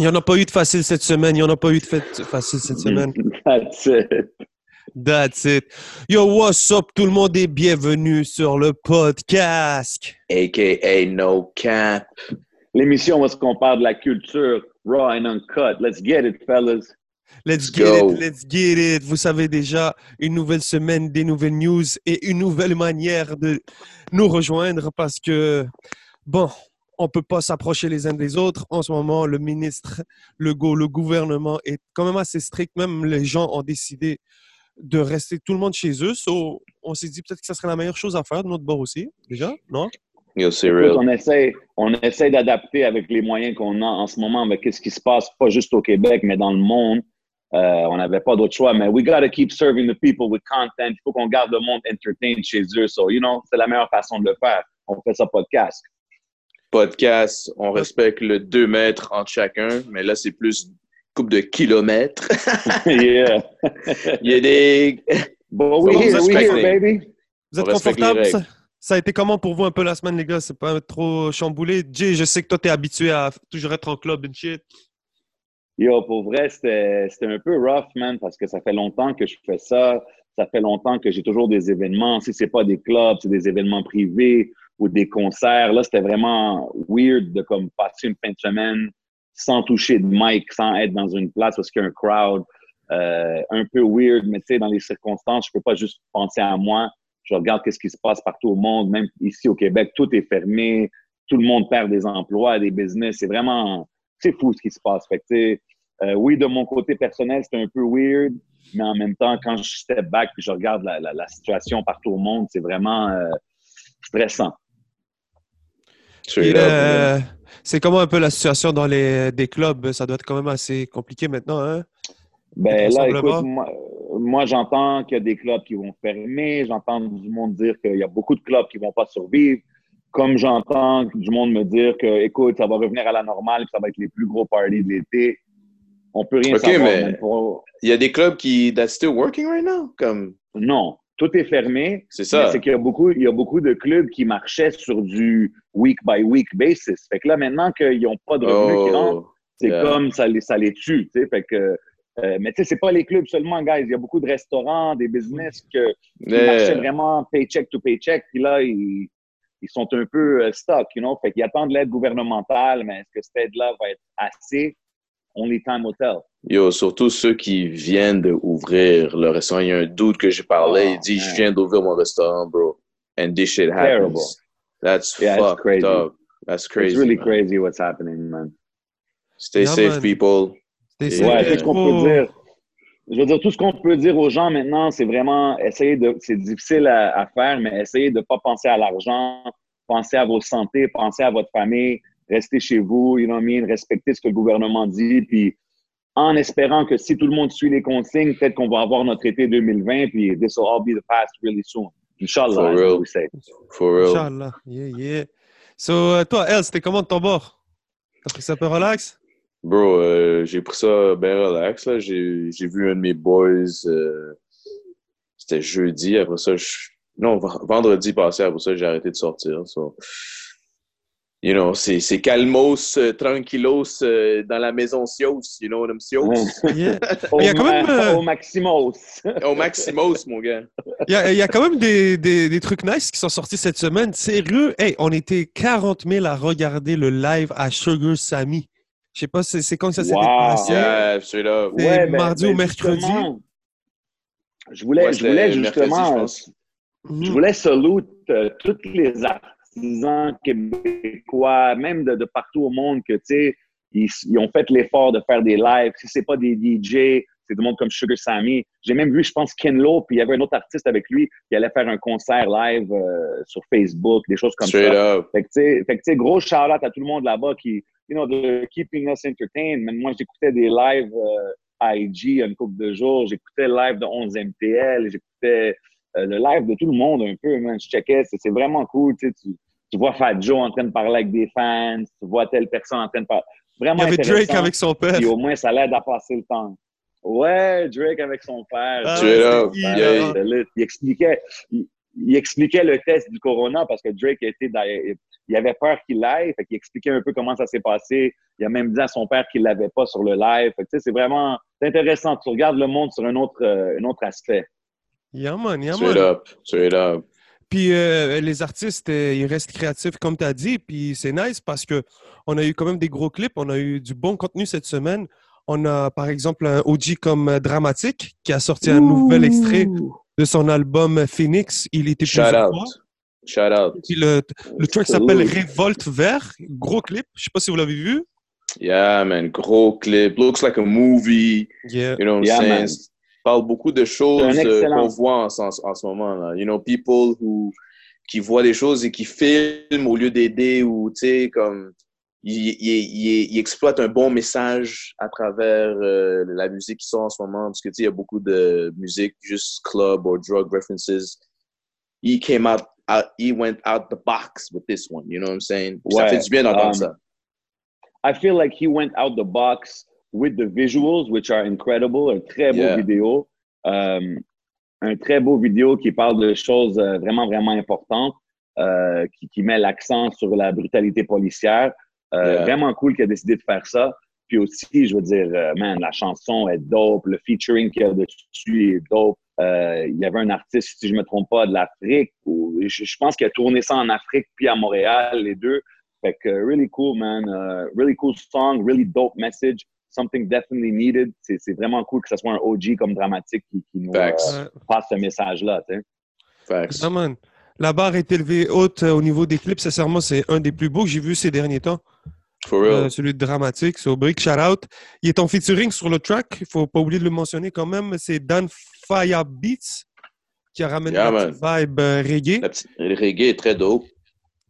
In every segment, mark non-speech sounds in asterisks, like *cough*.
Il n'y en a pas eu de facile cette semaine. Il n'y en a pas eu de facile cette semaine. That's it. That's it. Yo, what's up? Tout le monde est bienvenu sur le podcast. AKA No Cap. L'émission où est-ce qu'on parle de la culture raw and uncut. Let's get it, fellas. Let's get it, let's get it. Vous savez déjà, une nouvelle semaine, des nouvelles news et une nouvelle manière de nous rejoindre parce que, bon, on peut pas s'approcher les uns des autres. En ce moment, le ministre, le, go, le gouvernement est quand même assez strict. Même les gens ont décidé de rester tout le monde chez eux. on s'est dit peut-être que ça serait la meilleure chose à faire de notre bord aussi, déjà, non? on essaie, on essaie d'adapter avec les moyens qu'on a en ce moment avec ce qui se passe, pas juste au Québec, mais dans le monde. Euh, on n'avait pas d'autre choix, mais we gotta keep serving the people with content. Il faut qu'on garde le monde entertained chez eux. So, you know, c'est la meilleure façon de le faire. On fait ça podcast podcast, on respecte le 2 mètres entre chacun, mais là, c'est plus coupe de kilomètres. *laughs* *laughs* yeah. Il y a des. Bon, oui, oui, baby. Vous êtes confortable? Ça, a été comment pour vous un peu la semaine, les gars? C'est pas trop chamboulé? Jay, je sais que toi, t'es habitué à toujours être en club and shit. Yo, pour vrai, c'était un peu rough, man, parce que ça fait longtemps que je fais ça. Ça fait longtemps que j'ai toujours des événements. Si c'est pas des clubs, c'est des événements privés ou des concerts. Là, c'était vraiment weird de comme passer une fin de semaine sans toucher de mic, sans être dans une place où il y a un crowd. Euh, un peu weird, mais tu sais, dans les circonstances, je peux pas juste penser à moi. Je regarde qu'est-ce qui se passe partout au monde, même ici au Québec, tout est fermé, tout le monde perd des emplois, des business. C'est vraiment, c'est fou ce qui se passe. Fait que, euh, oui, de mon côté personnel, c'est un peu weird, mais en même temps, quand je step back et je regarde la, la, situation partout au monde, c'est vraiment euh, stressant. Euh, c'est comment un peu la situation dans les des clubs? Ça doit être quand même assez compliqué maintenant, hein? Ben là, écoute, moi, j'entends qu'il y a des clubs qui vont fermer. J'entends du monde dire qu'il y a beaucoup de clubs qui vont pas survivre. Comme j'entends du monde me dire que, écoute, ça va revenir à la normale, ça va être les plus gros parties de l'été. On peut rien savoir. mais il y a des clubs qui that's still working right now, comme? Non, tout est fermé. C'est ça. C'est qu'il y a beaucoup, il y a beaucoup de clubs qui marchaient sur du week by week basis. Fait que là, maintenant qu'ils n'ont pas de revenus qui oh, rentrent, c'est comme ça les, ça les tue. Fait que, euh, mais tu sais, c'est pas les clubs seulement, guys. Il y a beaucoup de restaurants, des business que, qui marchaient vraiment paycheck to paycheck. Puis là, ils, ils sont un peu euh, stuck, you know. Fait qu'ils attendent l'aide gouvernementale, mais est-ce que cette aide-là va être assez? Only time will tell. Yo, surtout ceux qui viennent d'ouvrir le restaurant. Il y a un doute que j'ai parlé, il dit Je viens d'ouvrir mon restaurant, bro. And this shit happens. Terrible. That's yeah, fucked crazy. up. That's crazy. It's really crazy what's happening, man. Stay safe, people. Stay safe. Ouais, ce qu'on peut dire. Je veux dire, tout ce qu'on peut dire aux gens maintenant, c'est vraiment essayer de. C'est difficile à, à, faire, mais essayer de ne pas penser à l'argent, penser à vos santé, penser à votre famille, rester chez vous, you know what I mean, respecter ce que le gouvernement dit, puis en espérant que si tout le monde suit les consignes, peut-être qu'on va avoir notre été 2020, puis this will all be the past really soon. Inch'Allah, For real. For real. Inch'Allah. Yeah, yeah. So, euh, toi, El, c'était comment de ton bord? T'as pris ça un peu relax? Bro, euh, j'ai pris ça bien relax. J'ai, j'ai vu un de mes boys, euh, c'était jeudi, après ça, je... non, vendredi passé, après ça, j'ai arrêté de sortir. So you know, c'est calmos, euh, tranquillos euh, dans la maison Sios, you know what I'm Sios? *laughs* Yeah. au, il y a quand même, euh, au Maximos. *laughs* au Maximos, mon gars. Il y a, il y a quand même des, des, des, trucs nice qui sont sortis cette semaine. Sérieux, hey, on était 40 000 à regarder le live à Sugar Sammy. Je sais pas, c'est quand ça s'est wow. dépassé. Yeah, up. Ouais, mardi ben, ou mercredi? Je voulais, ouais, je voulais justement, mercredi, je, je, voulais salute toutes les artistes artisans québécois, même de, partout au monde, que, tu sais, ils, ont fait l'effort de faire des lives. Si c'est pas des DJ, c'est du monde comme Sugar Sammy. J'ai même vu, je pense, Ken Lo, puis il y avait un autre artiste avec lui qui allait faire un concert live euh, sur Facebook, des choses comme Straight ça. Up. Fait que, tu sais, gros shout-out à tout le monde là-bas qui, you know, de keeping us entertained. Mais moi, j'écoutais des lives euh, IG une couple de jours. J'écoutais le live de 11 MTL. J'écoutais euh, le live de tout le monde un peu, man. Je checkais, c'est vraiment cool. Tu, sais, tu, vois Fat Joe en train de parler avec des fans, tu vois telle personne en train de parler. Vraiment Il y avait Drake avec son père. Et au moins, ça l'aide à passer le temps. Ouais, Drake avec son père. Ah, il, expliquait, il, il expliquait le test du corona parce que Drake était il avait peur qu'il l'aille, fait qu'il expliquait un peu comment ça s'est passé. Il a même dit à son père qu'il l'avait pas sur le live. Fait c'est vraiment intéressant. Tu regardes le monde sur un autre, euh, un autre aspect. Yeah man, yeah Straight up, straight up. Puis euh, les artistes, euh, ils restent créatifs comme tu as dit. Puis c'est nice parce que on a eu quand même des gros clips, on a eu du bon contenu cette semaine. On a par exemple un OG comme Dramatique qui a sorti un nouvel extrait de son album Phoenix. Il était Shout out. Shout out. le, le track s'appelle Révolte Vert. Gros clip. Je sais pas si vous l'avez vu. Yeah, man. Gros clip. Looks like a movie. Yeah. You know what I'm saying? Parle beaucoup de choses euh, qu'on voit en, en, ce moment. Là. You know, people who, qui voient des choses et qui filment au lieu d'aider ou, tu sais, comme il, exploite un bon message à travers euh, la musique qui sort en ce moment. Parce que, tu sais, il y a beaucoup de musique, juste club or drug references. He came out, he went out the box with this one. You know what I'm saying? Ouais, ça fait du bien d'entendre um, ça. I feel like he went out the box with the visuals, which are incredible. Un très beau vidéo. Um, un très beau vidéo qui parle de choses euh, vraiment, vraiment importantes, euh, qui, qui met l'accent sur la brutalité policière. Euh, vraiment cool qu'il a décidé de faire ça. Puis aussi, je veux dire, euh, man, la chanson est dope, le featuring qu'il y a dessus est dope. Euh, il y avait un artiste, si je me trompe pas, de l'Afrique. Je, je, pense qu'il a tourné ça en Afrique puis à Montréal, les deux. Fait que really cool, man. really cool song, really dope message. Something definitely needed. C'est vraiment cool que ce soit un OG comme dramatique qui, qui nous passe ce message-là. Facts. man. La barre est élevée haute au niveau des clips. Sincèrement, c'est un des plus beaux que j'ai vu ces derniers temps. Euh, celui de Dramatique, so big shout out. Il est en featuring sur le track, il faut pas oublier de le mentionner quand même. C'est Dan Fire Beats qui a ramené la petite vibe euh, reggae. Le reggae est très dope.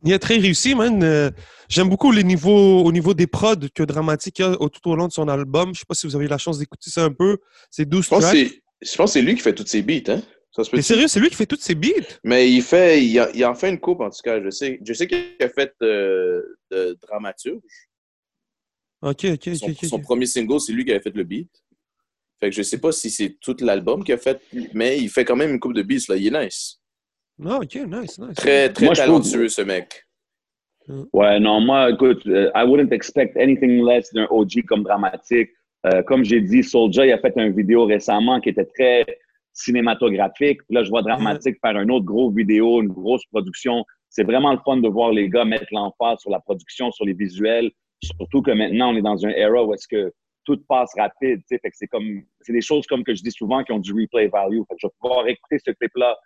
Il est très réussi, man. Euh, j'aime beaucoup les niveaux, au niveau des prods que Dramatique a tout au long de son album. Je sais pas si vous avez eu la chance d'écouter ça un peu. C'est 12 je tracks. Je pense que c'est lui qui fait toutes ses beats, hein? Mais sérieux, c'est lui qui fait toutes ses beats? Mais il fait, il, en fait une coupe, en tout cas. Je sais, je sais qu'il a fait euh, de dramaturge. OK, OK, son, OK. Son premier single, c'est lui qui avait fait le beat. Fait que je sais pas si c'est tout l'album qu'il a fait, mais il fait quand même une coupe de beats, là. Il est nice. Ah, OK, nice, nice. Très, très talentueux, ce mec. Ouais, non, moi, écoute, euh, I wouldn't expect anything less d'un OG comme dramatique. Euh, comme j'ai dit, Soulja, il a fait une vidéo récemment qui était très cinématographique. là, je vois Dramatique faire un autre gros vidéo, une grosse production. C'est vraiment le fun de voir les gars mettre l'emphase sur la production, sur les visuels. Surtout que maintenant, on est dans un era où est-ce que tout passe rapide. Fait que c'est comme, c'est des choses comme que je dis souvent qui ont du replay value. Fait que je vais pouvoir écouter ce clip-là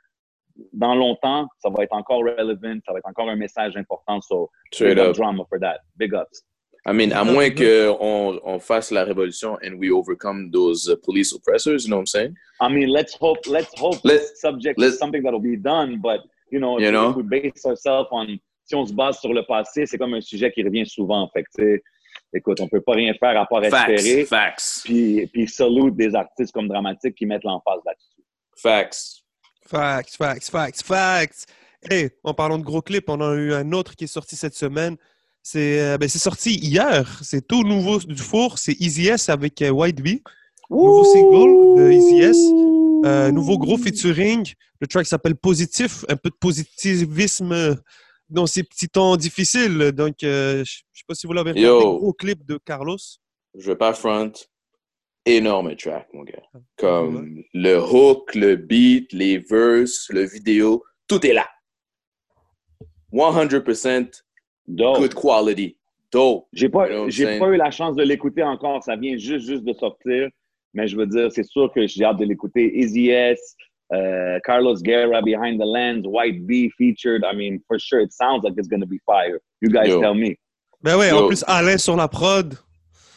dans longtemps. Ça va être encore relevant. Ça va être encore un message important. So, big up drama for that. Big ups. I mean, à moins qu'on on fasse la révolution and we overcome those uh, police oppressors, you know what I'm saying? I mean, let's hope, let's hope Let, subject is something that'll be done, but, you know, you if, know? if we base ourselves on, si on se base sur le passé, c'est comme un sujet qui revient souvent. Fait que, écoute, on peut pas rien faire à part espérer. Facts. Puis, puis salute des artistes comme Dramatique qui mettent l'emphase là-dessus. Facts. Facts, facts, facts, facts. Hey, en parlant de gros clips, on a eu un autre qui est sorti cette semaine. C'est euh, ben, sorti hier. C'est tout nouveau du four. C'est Easy S avec euh, White Bee. Nouveau single de Easy S. Euh, nouveau gros featuring. Le track s'appelle Positif. Un peu de positivisme dans ces petits temps difficiles. Donc, je ne sais pas si vous l'avez regardé. Gros clip de Carlos. Je vais pas front. Énorme track, mon gars. Ah, Comme le hook, le beat, les verses, le vidéo, tout est là. 100% Dope. Good quality. Dope. J'ai pas, j'ai pas eu la chance de l'écouter encore. Ça vient juste, juste de sortir. Mais je veux dire, c'est sûr que j'ai hâte de l'écouter. Easy S, uh, Carlos Guerra, Behind the Lens, White Bee featured. I mean, for sure, it sounds like it's going to be fire. You guys Yo. tell me. Ben ouais, en plus, Alain sur la prod.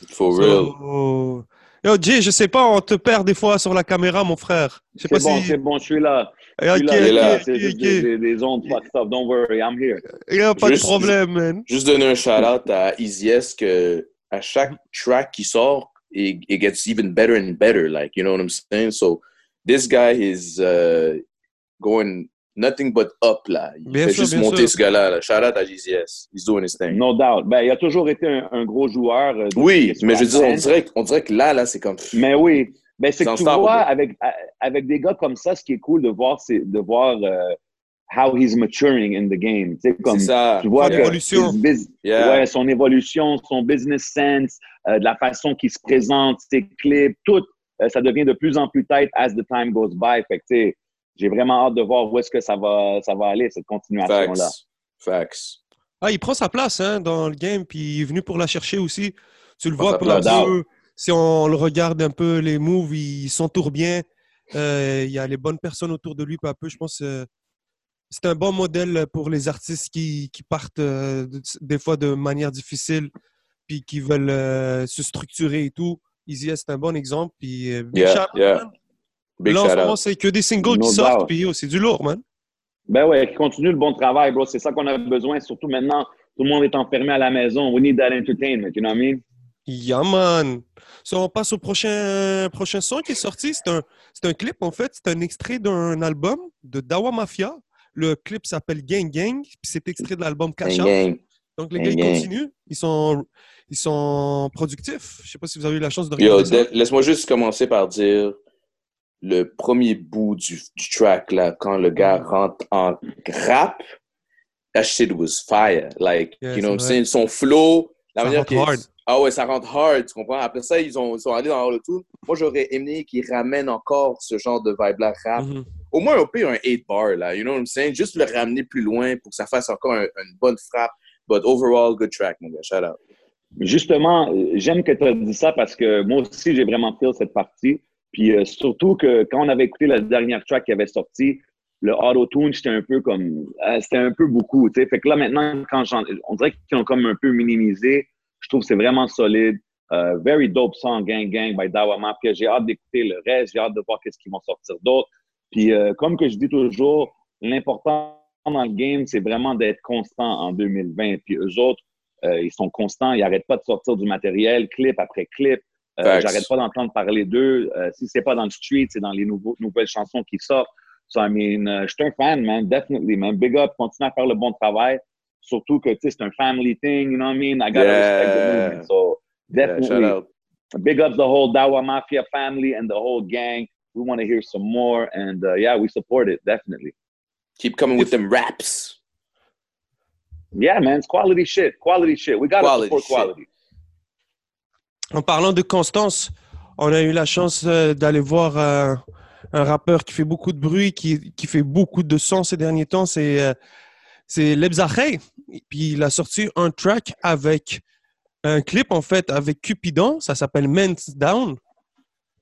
For so, real. Yo, Jay, je sais pas, on te perd des fois sur la caméra, mon frère. C'est bon, si... c'est bon, je suis là. Je suis okay, là, okay, c'est okay, des, des, ondes up. Don't worry, I'm here. Il n'y a pas juste, de problème, man. Juste donner un shout-out à Easy S que à chaque track qui sort, it, it, gets even better and better. Like, you know what I'm saying? So, this guy is uh, going nothing but up, là. Il bien fait sûr, juste monter sûr. ce gars-là. Shout out à GZS. He's doing his thing. No doubt. Ben, il a toujours été un, un gros joueur. Euh, oui, mais je veux dire, on dirait, on dirait que là, là, c'est comme. Mais oui. Ben, c'est que tu vois, avec, avec des gars comme ça, ce qui est cool de voir, c'est de voir euh, how he's maturing in the game. Tu comme ça. tu vois Son que évolution. Yeah. ouais, son évolution, son business sense, euh, de la façon qu'il se présente, ses clips, tout, euh, ça devient de plus en plus tight as the time goes by. Fait que, tu sais, j'ai vraiment hâte de voir où est-ce que ça va, ça va aller, cette continuation-là. Facts. Facts. Ah, il prend sa place hein, dans le game, puis il est venu pour la chercher aussi. Tu le vois sa peu à place. peu. Si on le regarde un peu, les moves, il s'entoure bien. Euh, il y a les bonnes personnes autour de lui peu à peu. Je pense que c'est un bon modèle pour les artistes qui, qui partent euh, de- des fois de manière difficile, puis qui veulent euh, se structurer et tout. Easy S, c'est un bon exemple. Puis, euh, Yeah, yeah. Big Là, en shout ce moment, out. c'est que des singles No qui sortent, puis yo, c'est du lourd, man. Ben ouais, continue le bon travail, bro. C'est ça qu'on a besoin, surtout maintenant. Tout le monde est enfermé à la maison. We need that entertainment, you know what I mean? Yeah, man. So, on passe au prochain, prochain son qui est sorti. C'est un, c'est un clip, en fait. C'est un extrait d'un album de Dawa Mafia. Le clip s'appelle Gang Gang. Puis c'est extrait de l'album Cash Gang, Out. gang. Donc, les Gang gars, ils continuent. Ils sont, ils sont productifs. Je sais pas si vous avez eu la chance de Yo, regarder ça. de- laisse-moi juste commencer par dire le premier bout du, du track, là, quand le gars rentre en rap, that shit was fire. Like, Yeah, you know what I'm saying? Son flow, la Ça manière rentre qu'il- hard. Ah ouais, ça rentre hard, tu comprends? Après ça, ils, ont, ils sont allés dans le tout. Moi, j'aurais aimé qu'ils ramènent encore ce genre de vibe-là rap. Mhm. Au moins, on peut un 8 bar, là, you know what I'm saying? Juste le ramener plus loin pour que ça fasse encore un- une bonne frappe. But overall, good track, mon gars. Shout out. Justement, j'aime que tu as dit ça parce que moi aussi, j'ai vraiment fait cette partie. Puis euh, surtout que quand on avait écouté la dernière track qui avait sorti, le auto-tune, c'était un peu comme. euh, c'était un peu beaucoup, tu sais. Fait que là, maintenant, quand on dirait qu'ils ont comme un peu minimisé. Je trouve que c'est vraiment solide. Euh, very dope song, Gang Gang by Dawa Mafia. J'ai hâte d'écouter le reste. J'ai hâte de voir qu'est-ce qu'ils vont sortir d'autre. Puis, euh, comme que je dis toujours, l'important dans le game, c'est vraiment d'être constant en 2020. Puis eux autres, ils sont constants, ils n'arrêtent pas de sortir du matériel, clip après clip. Euh. J'arrête pas d'entendre parler d'eux. Euh, si c'est pas dans le street, c'est dans les nouveaux, nouvelles chansons qui sortent. So, I mean, euh, je suis un fan, man, definitely, man. Big up, continue à faire le bon travail. Surtout que, tu sais, c'est un family thing, you know what I mean? I gotta Yeah. respect the movement. So, Yeah, definitely. out. Big up the whole Dawa Mafia family and the whole gang. We want to hear some more. And uh, yeah, we support it, definitely. Keep coming with them raps. Yeah, man, it's quality shit. Quality shit. We got to Quality support shit. quality. En parlant de constance, on a eu la chance euh, d'aller voir euh, un rappeur qui fait beaucoup de bruit, qui, qui fait beaucoup de son ces derniers temps. C'est euh, c'est. Puis il a sorti un track avec un clip, en fait, avec Cupidon. Ça s'appelle Men's Down.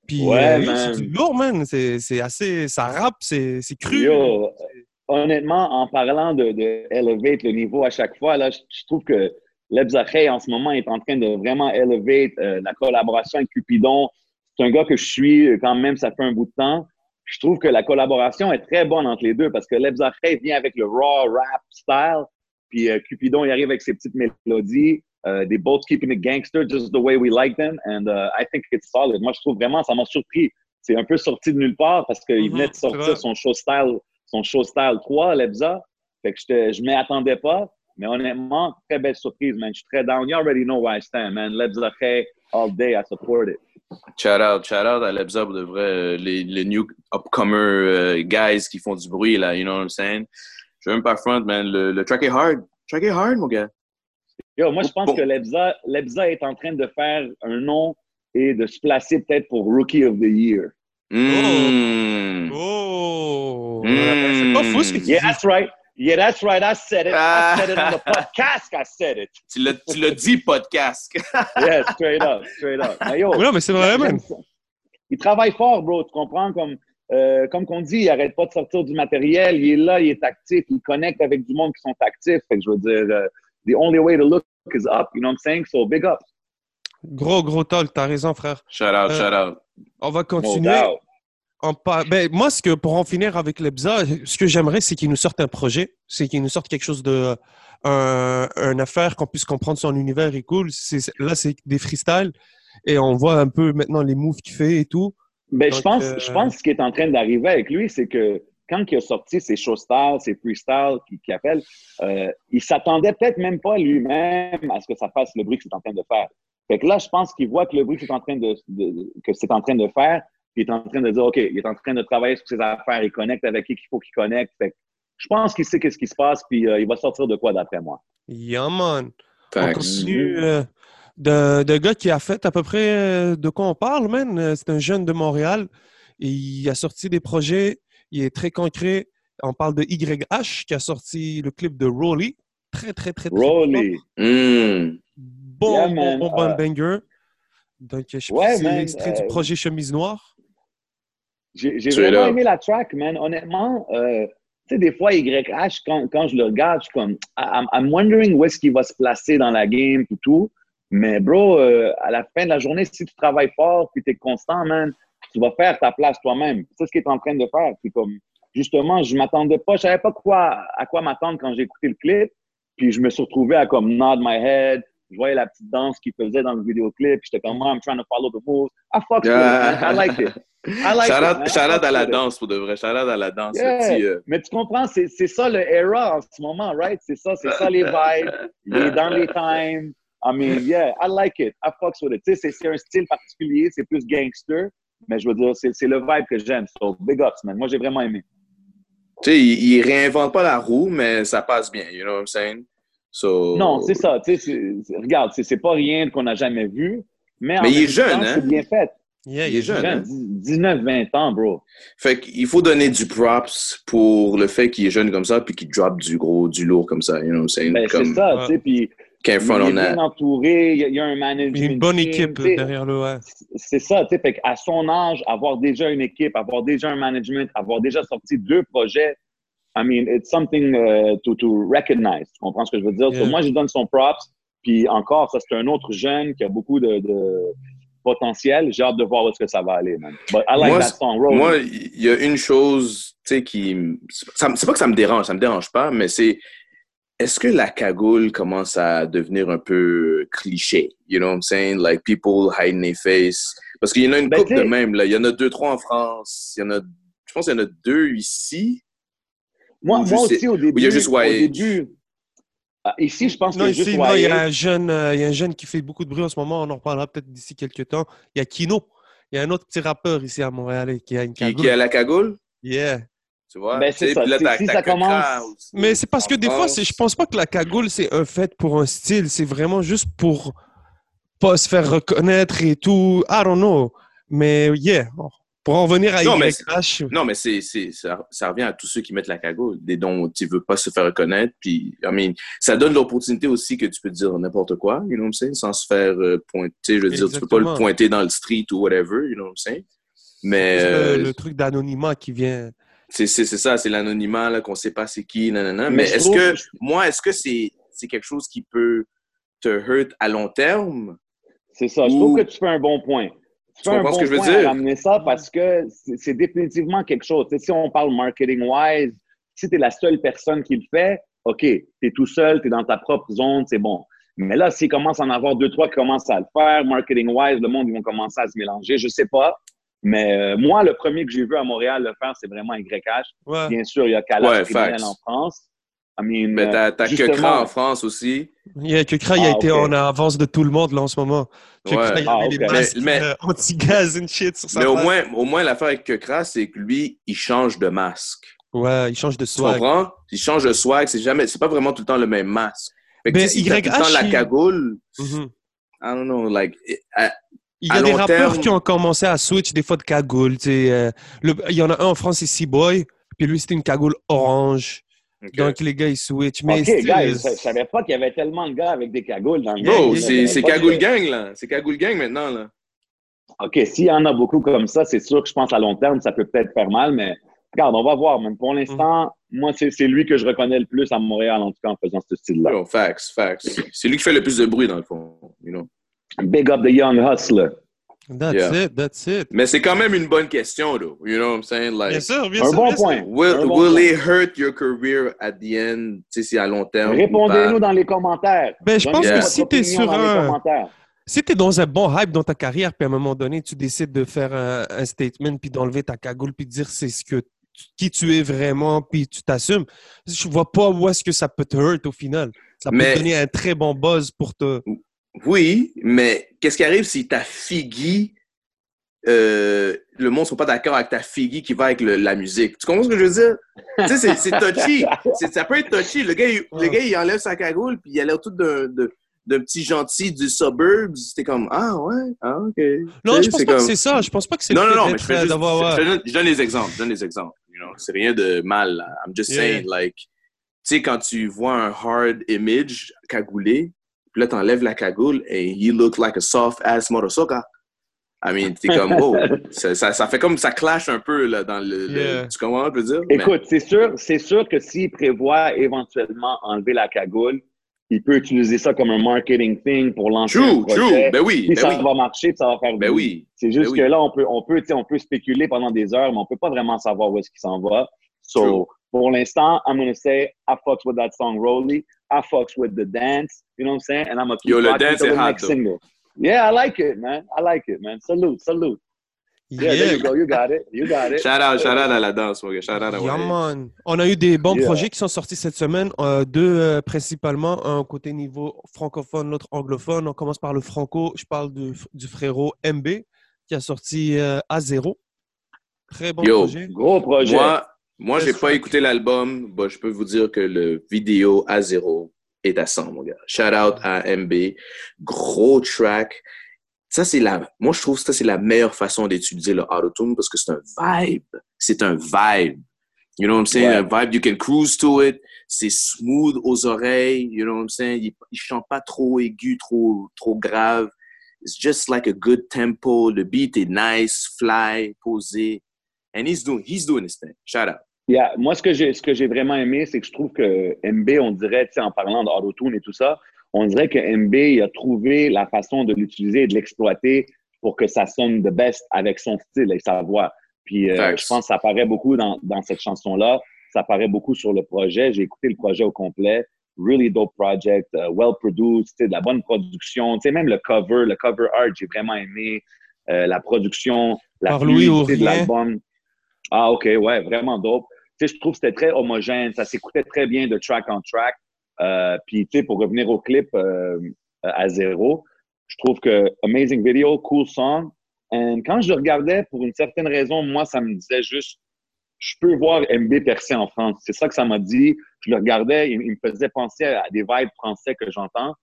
Puis Ouais, euh, c'est du lourd, man. C'est assez. Ça rappe, c'est c'est cru. Yo, honnêtement, en parlant de, de elevate le niveau à chaque fois, là, je, je trouve que Lebzache, en ce moment, est en train de vraiment elevate euh, la collaboration avec Cupidon. C'est un gars que je suis euh, quand même, ça fait un bout de temps. Je trouve que la collaboration est très bonne entre les deux parce que Lebzache vient avec le raw rap style, puis euh, Cupidon, il arrive avec ses petites mélodies. Uh, they both keeping it gangster just the way we like them, and uh, I think it's solid. Moi, je trouve vraiment, ça m'a surpris. C'est un peu sorti de nulle part parce qu'il Mhm, venait de sortir son show style, son show style 3, Lebza. Fait que je ne m'y attendais pas, mais honnêtement, très belle surprise, man. Je suis très down. You already know where I stand, man. Lebza K, all day, I support it. Shout out, shout out à Lebza pour de vrai, euh, les, les new upcomer euh, guys qui font du bruit, là, you know what I'm saying? Je veux même pas front, man. Le, le track est hard. Track est hard, mon gars. Yo, moi, je pense Bon. que Lebza, Lebza est en train de faire un nom et de se placer peut-être pour Rookie of the Year. Mm. Oh! Mm. C'est pas fou ce que tu Yeah, dis. that's right. Yeah, that's right. I said it. Ah. I said it on the podcast. I said it. Tu l'as tu l'as dit, podcast. *laughs* Yeah, straight up, straight up. Mais yo, non, mais c'est vrai, ça. Il travaille fort, bro. Tu comprends? Comme, euh, comme qu'on dit, il arrête pas de sortir du matériel. Il est là, il est actif. Il connecte avec du monde qui sont actifs. Fait que je veux dire, euh, the only way to look is up. You know what I'm saying? So, big up. Gros, gros talk. T'as raison, frère. Shout out, Euh, shout out. On va continuer. En pa- ben, moi, ce que, pour en finir avec Lebza, ce que j'aimerais, c'est qu'il nous sorte un projet, c'est qu'il nous sorte quelque chose de. Un, affaire qu'on puisse comprendre son univers est cool. C'est- Là, c'est des freestyles et on voit un peu maintenant les moves qu'il fait et tout. Ben, je pense, euh, je pense que ce qui est en train d'arriver avec lui, c'est que quand il a sorti ses show styles, ses freestyles qu'il qu'il appelle, euh, il s'attendait peut-être même pas lui-même à ce que ça fasse le bruit que c'est en train de faire. Fait que là, je pense qu'il voit que le bruit que c'est en train de, de- que c'est en train de faire, il est en train de dire, OK, il est en train de travailler sur ses affaires, il connecte avec qui qu'il faut qu'il connecte. Fait que je pense qu'il sait qu'est-ce qui se passe, puis euh, il va sortir de quoi d'après moi. Yeah, man. On continue euh, de, gars qui a fait à peu près euh, de quoi on parle, man. C'est un jeune de Montréal. Et il a sorti des projets. Il est très concret. On parle de YH qui a sorti le clip de Rolly. Très, très, très, très. Rolly. Hmm. Bon, bon, bon, bon banger. Donc, je sais ouais, c'est l'extrait du projet Chemise Noire. J'ai vraiment aimé la track, man. Honnêtement, euh, tu sais, des fois, YH, quand, quand je le regarde, je suis comme, I'm, wondering où est-ce qu'il va se placer dans la game et tout. Mais bro, euh, à la fin de la journée, si tu travailles fort puis tu es constant, man, tu vas faire ta place toi-même. C'est ce qu'il est en train de faire. C'est comme, justement, je m'attendais pas, je savais pas quoi, à quoi m'attendre quand j'ai écouté le clip. Puis je me suis retrouvé à comme nod my head, je voyais la petite danse qu'il faisait dans le vidéoclip. J'étais comme, I'm trying to follow the moves. I fuck with it, I like it. I like it, shout out à la danse, pour de vrai. Shout out à la danse. Euh. Mais tu comprends, c'est ça le era en ce moment, right? C'est ça, c'est ça les vibes. Il est dans les times. I mean, yeah, I like it. I fucks with it. Tu sais, c'est un style particulier, c'est plus gangster. Mais je veux dire, c'est le vibe que j'aime. So, big ups, man. Moi, j'ai vraiment aimé. Tu sais, il, il réinvente pas la roue, mais ça passe bien. You know what I'm saying? Non, c'est ça. regarde, c'est pas rien qu'on n'a jamais vu. Mais, mais il est jeune, hein? C'est bien fait. il est jeune. 19-20 hein? ans, bro. Fait qu'il faut donner du props pour le fait qu'il est jeune comme ça puis qu'il drop du gros, du lourd comme ça. You know, c'est ben, comme... ça, tu sais. Puis il est bien entouré, il y, a, un management. Une bonne équipe derrière le ouais. C'est ça, tu sais. Fait qu'à son âge, avoir déjà une équipe, avoir déjà un management, avoir déjà sorti deux projets, I mean, it's something uh, to, to recognize. Tu comprends ce que je veux dire? moi, je donne son props. Puis encore, ça, c'est un autre jeune qui a beaucoup de, potentiel. J'ai hâte de voir où est-ce que ça va aller, man. But I like moi, that song. Moi, il y a une chose, tu sais, qui... C'est pas que ça me dérange, ça me dérange pas, mais c'est... Est-ce que la cagoule commence à devenir un peu cliché? You know what I'm saying? Like, people hiding their face. Parce qu'il y en a une ben, couple de même, là. Il y en a deux, trois en France. Il y en a... Je pense qu'il y en a deux ici. Moi, moi aussi, au début, il y a juste au début, ah, ici, je pense qu'il y a juste il y a un jeune, euh, il y a un jeune qui fait beaucoup de bruit en ce moment. On en reparlera peut-être d'ici quelques temps. Il y a Kino. Il y a un autre petit rappeur ici à Montréal qui a une cagoule. Qui, a la cagoule? Yeah. Tu vois? Ben, c'est ça. Là, si ça commence... Mais c'est parce que des fois, je pense pas que la cagoule, c'est un fait pour un style. C'est vraiment juste pour pas se faire reconnaître et tout. I don't know. Mais yeah, pour en venir à non, mais, Non, mais c'est, ça, ça, revient à tous ceux qui mettent la cagoule, des dont tu veux pas se faire reconnaître. Puis, I mean, ça donne l'opportunité aussi que tu peux dire n'importe quoi, you know what I'm saying, sans se faire euh, pointer. Je veux dire, tu peux pas le pointer dans le street ou whatever, you know what I'm saying. Mais. Euh, le truc d'anonymat qui vient. C'est, c'est, ça, c'est l'anonymat, là, qu'on sait pas c'est qui, nanana. Mais, mais est-ce que, moi, est-ce que c'est, c'est quelque chose qui peut te hurt à long terme? C'est ça. Je trouve que tu fais un bon point. Tu bon ce que je veux dire? ramener ça parce que c'est définitivement quelque chose. si on parle marketing-wise, si tu es la seule personne qui le fait, OK, tu es tout seul, tu es dans ta propre zone, c'est bon. Mais là, s'il commence à en avoir deux, trois qui commencent à le faire, marketing-wise, le monde, ils vont commencer à se mélanger. Je sais pas. Mais euh, moi, le premier que j'ai vu à Montréal le faire, c'est vraiment YH. Bien sûr, il y a Kalash ouais, en France. I mean, mais t'as euh, Kekra en France aussi. Yeah, Kekra, il a ah, été en avance de tout le monde là en ce moment. Kekra, il avait des masques mais, euh, anti-gaz and shit sur sa Mais au moins, au moins l'affaire avec Kekra, c'est que lui, il change de masque. Ouais, il change de swag. Tu comprends? Il change de swag, c'est jamais, c'est pas vraiment tout le temps le même masque. Fait que, mais YH, tout le temps la cagoule. Mm -hmm. I don't know, like. il y a des rappeurs qui ont commencé à switch des fois de cagoule. Euh, il y en a un en France, c'est C-Boy. Puis lui, c'était une cagoule orange. Donc, les gars, ils switchent. Mais OK, gars, je savais pas qu'il y avait tellement de gars avec des cagoules dans le Bro, c'est cagoule gang, là. C'est cagoule gang maintenant, là. OK, s'il y en a beaucoup comme ça, c'est sûr que je pense à long terme, ça peut peut-être faire mal, mais regarde, on va voir. Même pour l'instant, mm. moi, c'est lui que je reconnais le plus à Montréal, en tout cas, en faisant ce style-là. Oh, facts, facts. C'est lui qui fait le plus de bruit, dans le fond. You know? Big up the young hustler. That's it, that's it. Mais c'est quand même une bonne question, though. You know what I'm saying? Like, bien sûr, bien un sûr. Bon point. Will, un bon will point. it hurt your career at the end, si à long terme? Répondez-nous dans les commentaires. Ben, je pense que si tu es sur un... Si tu es dans un bon hype dans ta carrière, puis à un moment donné, tu décides de faire un, un statement, puis d'enlever ta cagoule, puis de dire c'est ce que qui tu es vraiment, puis tu t'assumes, je vois pas où est-ce que ça peut te hurt au final. Ça peut te donner un très bon buzz pour te... Oui, mais qu'est-ce qui arrive si ta figure euh, le monde ne sont pas d'accord avec ta figure qui va avec la musique? Tu comprends ce que je veux dire? tu sais, c'est touchy. *laughs* Ça peut être touchy. Le gars, il, le gars, il enlève sa cagoule, puis il a l'air tout d'un petit gentil du suburbs. C'était comme, ah ouais, ah ok. Non, je pense pas que c'est ça. Je pense pas que c'est Non, non, non, mais je, fais juste, je, donne, je, donne, les exemples. Je donne les exemples. You know? C'est rien de mal. I'm just saying, like, tu sais, quand tu vois un hard image cagoulé, puis là, t'enlèves la cagoule et he look like a soft ass motorcycle. I mean, t'es comme, oh, *laughs* ça, ça, fait comme ça clash un peu là, dans le. tu comprends, je veux dire? Écoute, c'est sûr, c'est sûr que s'il prévoit éventuellement enlever la cagoule, il peut utiliser ça comme un marketing thing pour lancer true, un projet. True, ben oui. Ben ça va marcher, ça va faire Ben oui. C'est juste ben que là, on peut, on, peut, on peut spéculer pendant des heures, mais on peut pas vraiment savoir où est-ce qu'il s'en va. So, pour l'instant, I'm going to say, I fucks with that song Rolly. I fucks with the dance. You know what I'm saying? And I'm to keep Yo, le dance est hot, single. Yeah, I like it, man. I like it, man. Salute, salute. Yeah, yeah, there you go. You got it. You got it. Shout out, shout out à la danse, mon gars. Shout out à yeah, man. On a eu des bons projets qui sont sortis cette semaine. Euh, deux euh, principalement, un côté niveau francophone, l'autre anglophone. On commence par le franco. Je parle du, du frérot MB qui a sorti euh, A0. Très bon Yo, projet. Gros projet. Moi, moi j'ai pas écouté l'album. Bah, je peux vous dire que le vidéo A0 est à 100, mon gars. Shout out à MB. Gros track. Ça, c'est la, moi, je trouve que ça, c'est la meilleure façon d'utiliser le autotune parce que c'est un vibe. C'est un vibe. You know what I'm saying? A vibe, you can cruise to it. C'est smooth aux oreilles. You know what I'm saying? Il, il chante pas trop aigu, trop, trop grave. It's just like a good tempo. Le beat est nice, fly, posé. And he's doing, he's doing his thing. Shout out. Yeah. Moi, ce que j'ai, ce que j'ai vraiment aimé, c'est que je trouve que MB, on dirait, en parlant d'autotune et tout ça, on dirait que MB a trouvé la façon de l'utiliser et de l'exploiter pour que ça sonne de best avec son style et sa voix. Puis euh, je pense que ça paraît beaucoup dans, dans cette chanson-là. Ça paraît beaucoup sur le projet. J'ai écouté le projet au complet. Really dope project, uh, well produced, de la bonne production. sais, même le cover, le cover art, j'ai vraiment aimé. Euh, la production, la fluidité de l'album. Ah, OK, ouais, vraiment dope sais, je trouve que c'était très homogène. Ça s'écoutait très bien de track en track. Euh, puis, tu sais, pour revenir au clip euh, à zéro, je trouve que amazing video, cool song. Et quand je le regardais, pour une certaine raison, moi, ça me disait juste, je peux voir MB percer en France. C'est ça que ça m'a dit. Je le regardais, il, me faisait penser à des vibes français que j'entends.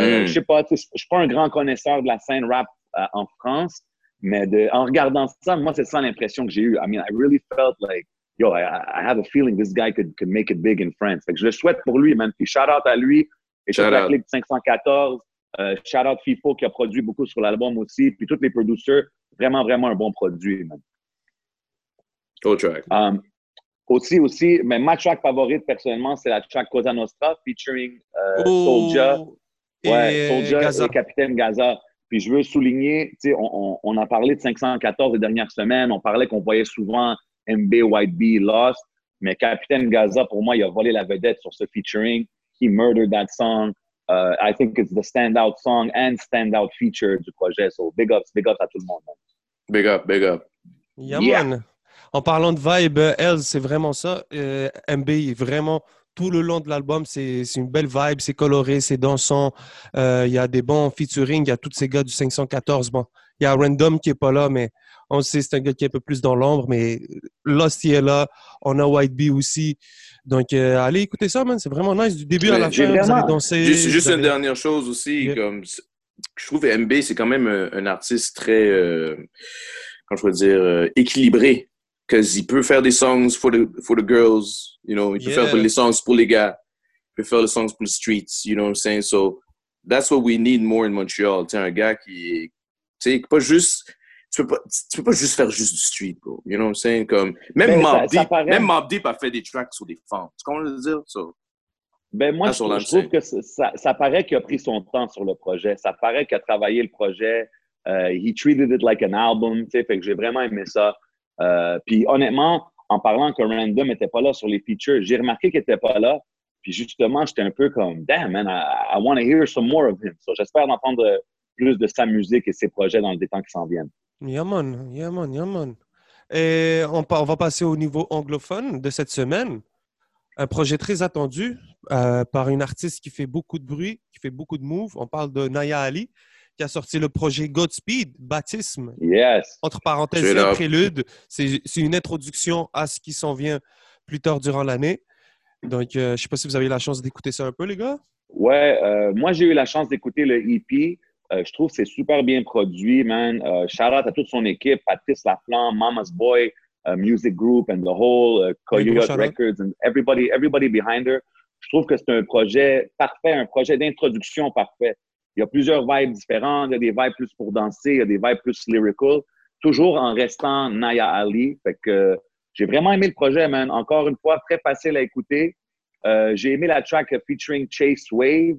Euh, mm. Je sais pas, je suis pas un grand connaisseur de la scène rap en France, mais de, en regardant ça, moi, c'est ça l'impression que j'ai eue. I mean, I really felt like yo, I, I, have a feeling this guy could, could make it big in France. Fait que je le souhaite pour lui, man. Puis shout out à lui. Et shout out Click 514. Uh, shout out FIFO qui a produit beaucoup sur l'album aussi. Puis tous les producers. Vraiment, vraiment un bon produit, man. Cool track. Um, aussi, aussi, mais ma track favorite personnellement, c'est la track Cosa Nostra featuring uh, oh, Soulja. Ouais, Soulja et Capitaine Gaza. Puis je veux souligner, tu sais, on, on, on, a parlé de 514 les dernières semaines. On parlait qu'on voyait souvent MB White B Lost. Mais Capitaine Gaza, pour moi, il a volé la vedette sur ce featuring. He murdered that song. Uh, I think it's the standout song and standout feature du projet. So big ups, big ups à tout le monde. Big up, big up. Yeah, yeah. En parlant de vibe, Elle, c'est vraiment ça. Euh, MB, vraiment, tout le long de l'album, c'est une belle vibe, c'est coloré, c'est dansant. Euh, il y a des bons featuring, il y a tous ces gars du 514. Bon, il y a Random qui est pas là, mais on sait c'est un gars qui est un peu plus dans l'ombre, mais Lost est là. On a White Bee aussi. Donc, euh, allez écouter ça, man. C'est vraiment nice. Du début à la fin, vous allez danser. Juste, juste une dernière chose aussi. Comme, je trouve MB, c'est quand même un, artiste très, euh, comment je peux dire, euh, équilibré. Parce qu'il peut faire des songs for the, for the girls, you know. Il peut faire des songs pour les gars. Il peut faire des songs pour les streets, you know what I'm saying? So, that's what we need more in Montreal. Tu un gars qui tu sais, pas juste tu peux pas, tu peux pas juste faire juste du street, bro. You know what I'm saying? Comme, même, Mob, Deep, même Mob Deep a fait des tracks sur des fans. Tu comprends ce que je veux dire? So, ben moi, je, je, trouve que ça, ça paraît qu'il a pris son temps sur le projet. Ça paraît qu'il a travaillé le projet. Uh, he treated it like an album. Fait que j'ai vraiment aimé ça. Uh, puis honnêtement, en parlant que Random n'était pas là sur les features, j'ai remarqué qu'il n'était pas là. Puis justement, j'étais un peu comme, damn, man, I, I want to hear some more of him. So j'espère d'entendre plus de sa musique et ses projets dans les temps qui s'en viennent. Yaman, Yaman, Yaman. Et on, on, va passer au niveau anglophone de cette semaine. Un projet très attendu euh, par une artiste qui fait beaucoup de bruit, qui fait beaucoup de moves. On parle de Naya Ali, qui a sorti le projet Godspeed, Baptisme. Yes. Entre parenthèses, un là. prélude. C'est c'est une introduction à ce qui s'en vient plus tard durant l'année. Donc, euh, je ne sais pas si vous avez eu la chance d'écouter ça un peu, les gars. Ouais, euh, moi j'ai eu la chance d'écouter le EP. Euh, je trouve que c'est super bien produit, man. Euh, shout out à toute son équipe, Patrice Laflamme, Mama's Boy, uh, Music Group and the whole uh, Coyote. Records and everybody, everybody behind her. Je trouve que c'est un projet parfait, un projet d'introduction parfait. Il y a plusieurs vibes différentes. Il y a des vibes plus pour danser, il y a des vibes plus lyrical, toujours en restant Naya Ali. Fait que euh, j'ai vraiment aimé le projet, man. Encore une fois, très facile à écouter. Euh, j'ai aimé la track featuring Chase Wave.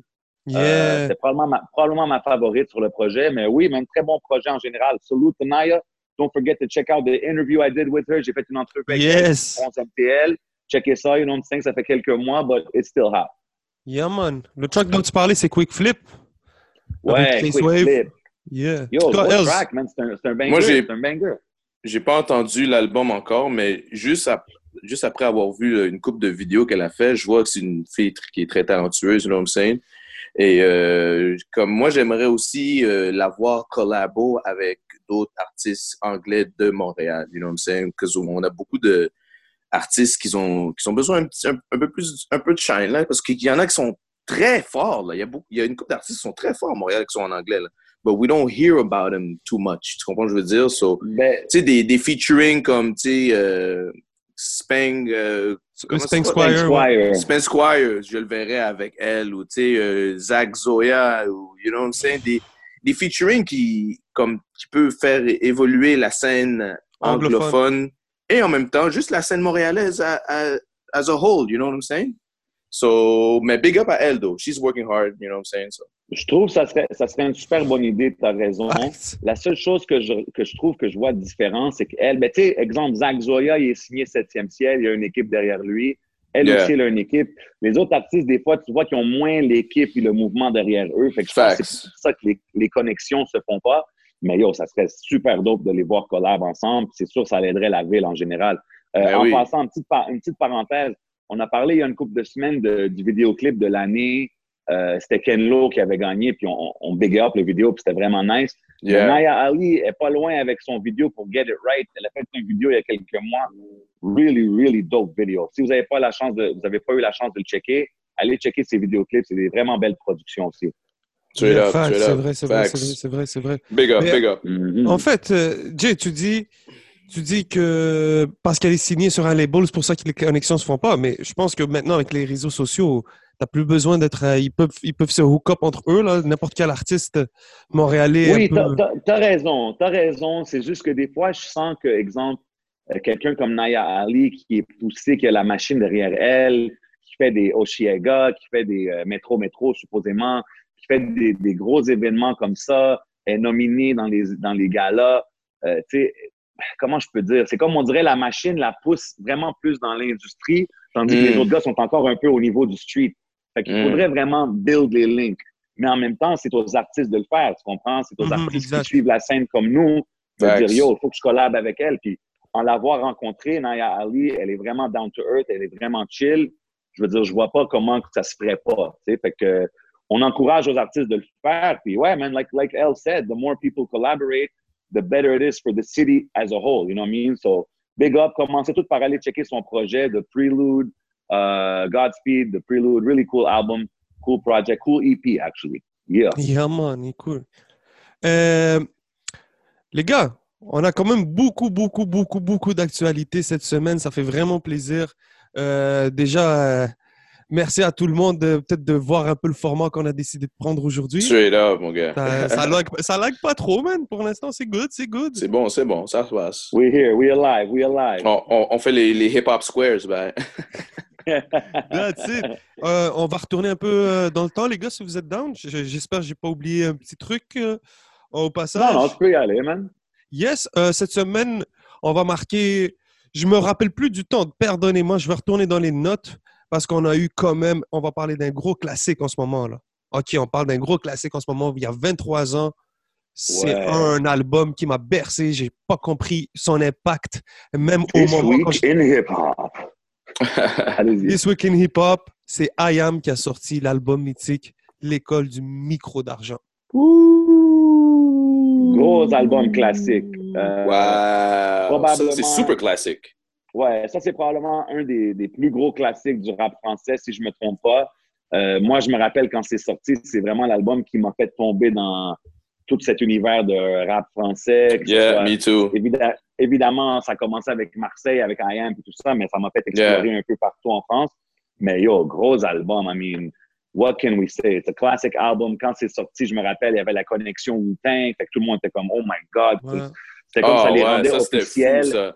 Euh, Yeah. c'est probablement ma, probablement ma favorite sur le projet. Mais oui, mais un très bon projet en général. Salute to Naya. Don't forget to check out the interview I did with her. J'ai fait une entrevue avec Yes. elle, 11 MTL. Checkez ça, you know what I'm saying? Ça fait quelques mois, but it's still hot. Yeah, man. Le track dont tu parlais, c'est Quick Flip. Ouais, quick Wave. flip. Yeah. Yo, Els, track, man? C'est un, c'est un banger. Moi, j'ai- C'est un banger. J'ai pas entendu l'album encore, mais juste, juste après avoir vu euh, une coupe de vidéos qu'elle a fait, je vois que c'est une fille qui est très talentueuse, you know what I'm saying? Et euh, comme moi, j'aimerais aussi euh, la voir collabo avec d'autres artistes anglais de Montréal, you know what I'm saying? Qu'on a beaucoup de artistes qui ont, qui ont besoin un, petit, un, un peu plus, un peu de shine, là, parce qu'il y en a qui sont très forts, là. Il y a, beaucoup, il y a une couple d'artistes qui sont très forts à Montréal qui sont en anglais, là. But we don't hear about them too much. Tu comprends ce que je veux dire? So, Ben, tu sais, des, des featuring comme, tu sais, euh, Spang, euh, c'est- Squire. ouais. Squire. Je le verrais avec elle, ou, tu sais, euh, Zach Zoya, ou, you know what I'm saying? Des, des featuring qui, comme, qui peuvent faire évoluer la scène Anglophone. anglophone, et en même temps, juste la scène montréalaise à- à- as a whole, you know what I'm saying? So, mais big up à elle, though. She's working hard, you know what I'm saying? So. Je trouve que ça serait, ça serait une super bonne idée, tu as raison. La seule chose que je, que je trouve que je vois différent, c'est qu'elle, ben, tu sais, exemple, Zach Zoya, il est signé 7e ciel, il y a une équipe derrière lui. Elle Yeah. aussi, elle a une équipe. Les autres artistes, des fois, tu vois qu'ils ont moins l'équipe et le mouvement derrière eux. Fait que je pense c'est pour ça que les, les connexions se font pas. Mais yo, ça serait super dope de les voir collab ensemble. C'est sûr, ça aiderait la ville en général. Euh, Ben en oui. passant, une petite, par- une petite parenthèse, on a parlé il y a une couple de semaines de- du vidéoclip de l'année. Euh, c'était Ken Lo qui avait gagné, puis on, on big up le vidéo, puis c'était vraiment nice. Yeah. Naya Ali est pas loin avec son vidéo pour Get It Right. Elle a fait une vidéo il y a quelques mois. Really, really dope vidéo. Si vous n'avez pas la chance de, vous avez pas eu la chance de le checker, allez checker ses vidéoclips. C'est des vraiment belles productions aussi. C'est vrai, c'est vrai, c'est vrai, c'est vrai, c'est vrai. Big up, Mais- big up. Mhm. En fait, euh, Jay, tu dis, tu dis que parce qu'elle est signée sur un label, c'est pour ça que les connexions se font pas. Mais je pense que maintenant, avec les réseaux sociaux, t'as plus besoin d'être. euh, ils peuvent, ils peuvent se hook up entre eux là. N'importe quel artiste montréalais. Oui, peu- t'as- t'as raison, t'as raison. C'est juste que des fois, je sens que, exemple, euh, quelqu'un comme Naya Ali qui est poussé, qui a la machine derrière elle, qui fait des Oshiega, qui fait des euh, métro métro supposément, qui fait des, des gros événements comme ça, est nominé dans les dans les galas. Euh, tu sais, comment je peux dire? C'est comme on dirait la machine la pousse vraiment plus dans l'industrie, tandis que les autres gars sont encore un peu au niveau du street. Fait qu'il Mm. faudrait vraiment build les links. Mais en même temps, c'est aux artistes de le faire, tu comprends? C'est aux Mhm, artistes exact. qui suivent la scène comme nous de Facts. dire Yo, il faut que je collab avec elle. Puis en l'avoir rencontrée, Naya Ali, elle est vraiment down to earth, elle est vraiment chill. Je veux dire, je vois pas comment que ça se ferait pas. tu sais. Fait que on encourage aux artistes de le faire. Puis ouais, man, like, like Elle said, the more people collaborate, the better it is for the city as a whole. You know what I mean? So big up, commencez tout par aller checker son projet, The Prelude, uh, Godspeed, The Prelude, really cool album, cool project, cool EP actually. Yeah. Yeah, man, cool. Euh, les gars, on a quand même beaucoup, beaucoup, beaucoup, beaucoup d'actualités cette semaine. Ça fait vraiment plaisir. Euh, déjà, euh, merci à tout le monde de peut-être de voir un peu le format qu'on a décidé de prendre aujourd'hui. Straight up, mon gars. Ça, *laughs* ça, lag, ça lag pas trop, man. Pour l'instant, c'est good, c'est good. C'est bon, c'est bon, ça se passe. We here, we alive, we alive. On, on, on fait les, les hip-hop squares, ben. *laughs* *laughs* That's it. Euh, on va retourner un peu euh, dans le temps, les gars, si vous êtes down. J'espère que j'ai pas oublié un petit truc euh, au passage. non, non, tu peux y aller, man. Yes, euh, cette semaine, on va marquer. Je me rappelle plus du temps. Pardonnez-moi, je vais retourner dans les notes parce qu'on a eu quand même. On va parler d'un gros classique en ce moment là. Ok, on parle d'un gros classique en ce moment. Il y a 23 ans. C'est Ouais. un album qui m'a bercé. J'ai pas compris son impact, même au moment quand week je- in hip-hop. Allez-y. *laughs* This Week in Hip Hop, c'est I Am qui a sorti l'album mythique L'école du micro d'argent. Ouh. Gros album classique. Euh, wow. C'est super classique. Ouais, ça, c'est probablement un des, des, plus gros classiques du rap français, si je ne me trompe pas. Euh, moi, je me rappelle quand c'est sorti, c'est vraiment l'album qui m'a fait tomber dans tout cet univers de rap français. Yeah, me too. évidemment, ça a commencé avec Marseille, avec IAM et tout ça, mais ça m'a fait explorer un peu partout en France. Mais yo, gros album, I mean, what can we say? It's a classic album. Quand c'est sorti, je me rappelle, il y avait la connexion Wu-Tang, fait que tout le monde était comme, oh my God. C'était comme ça ah, les rendait officiels.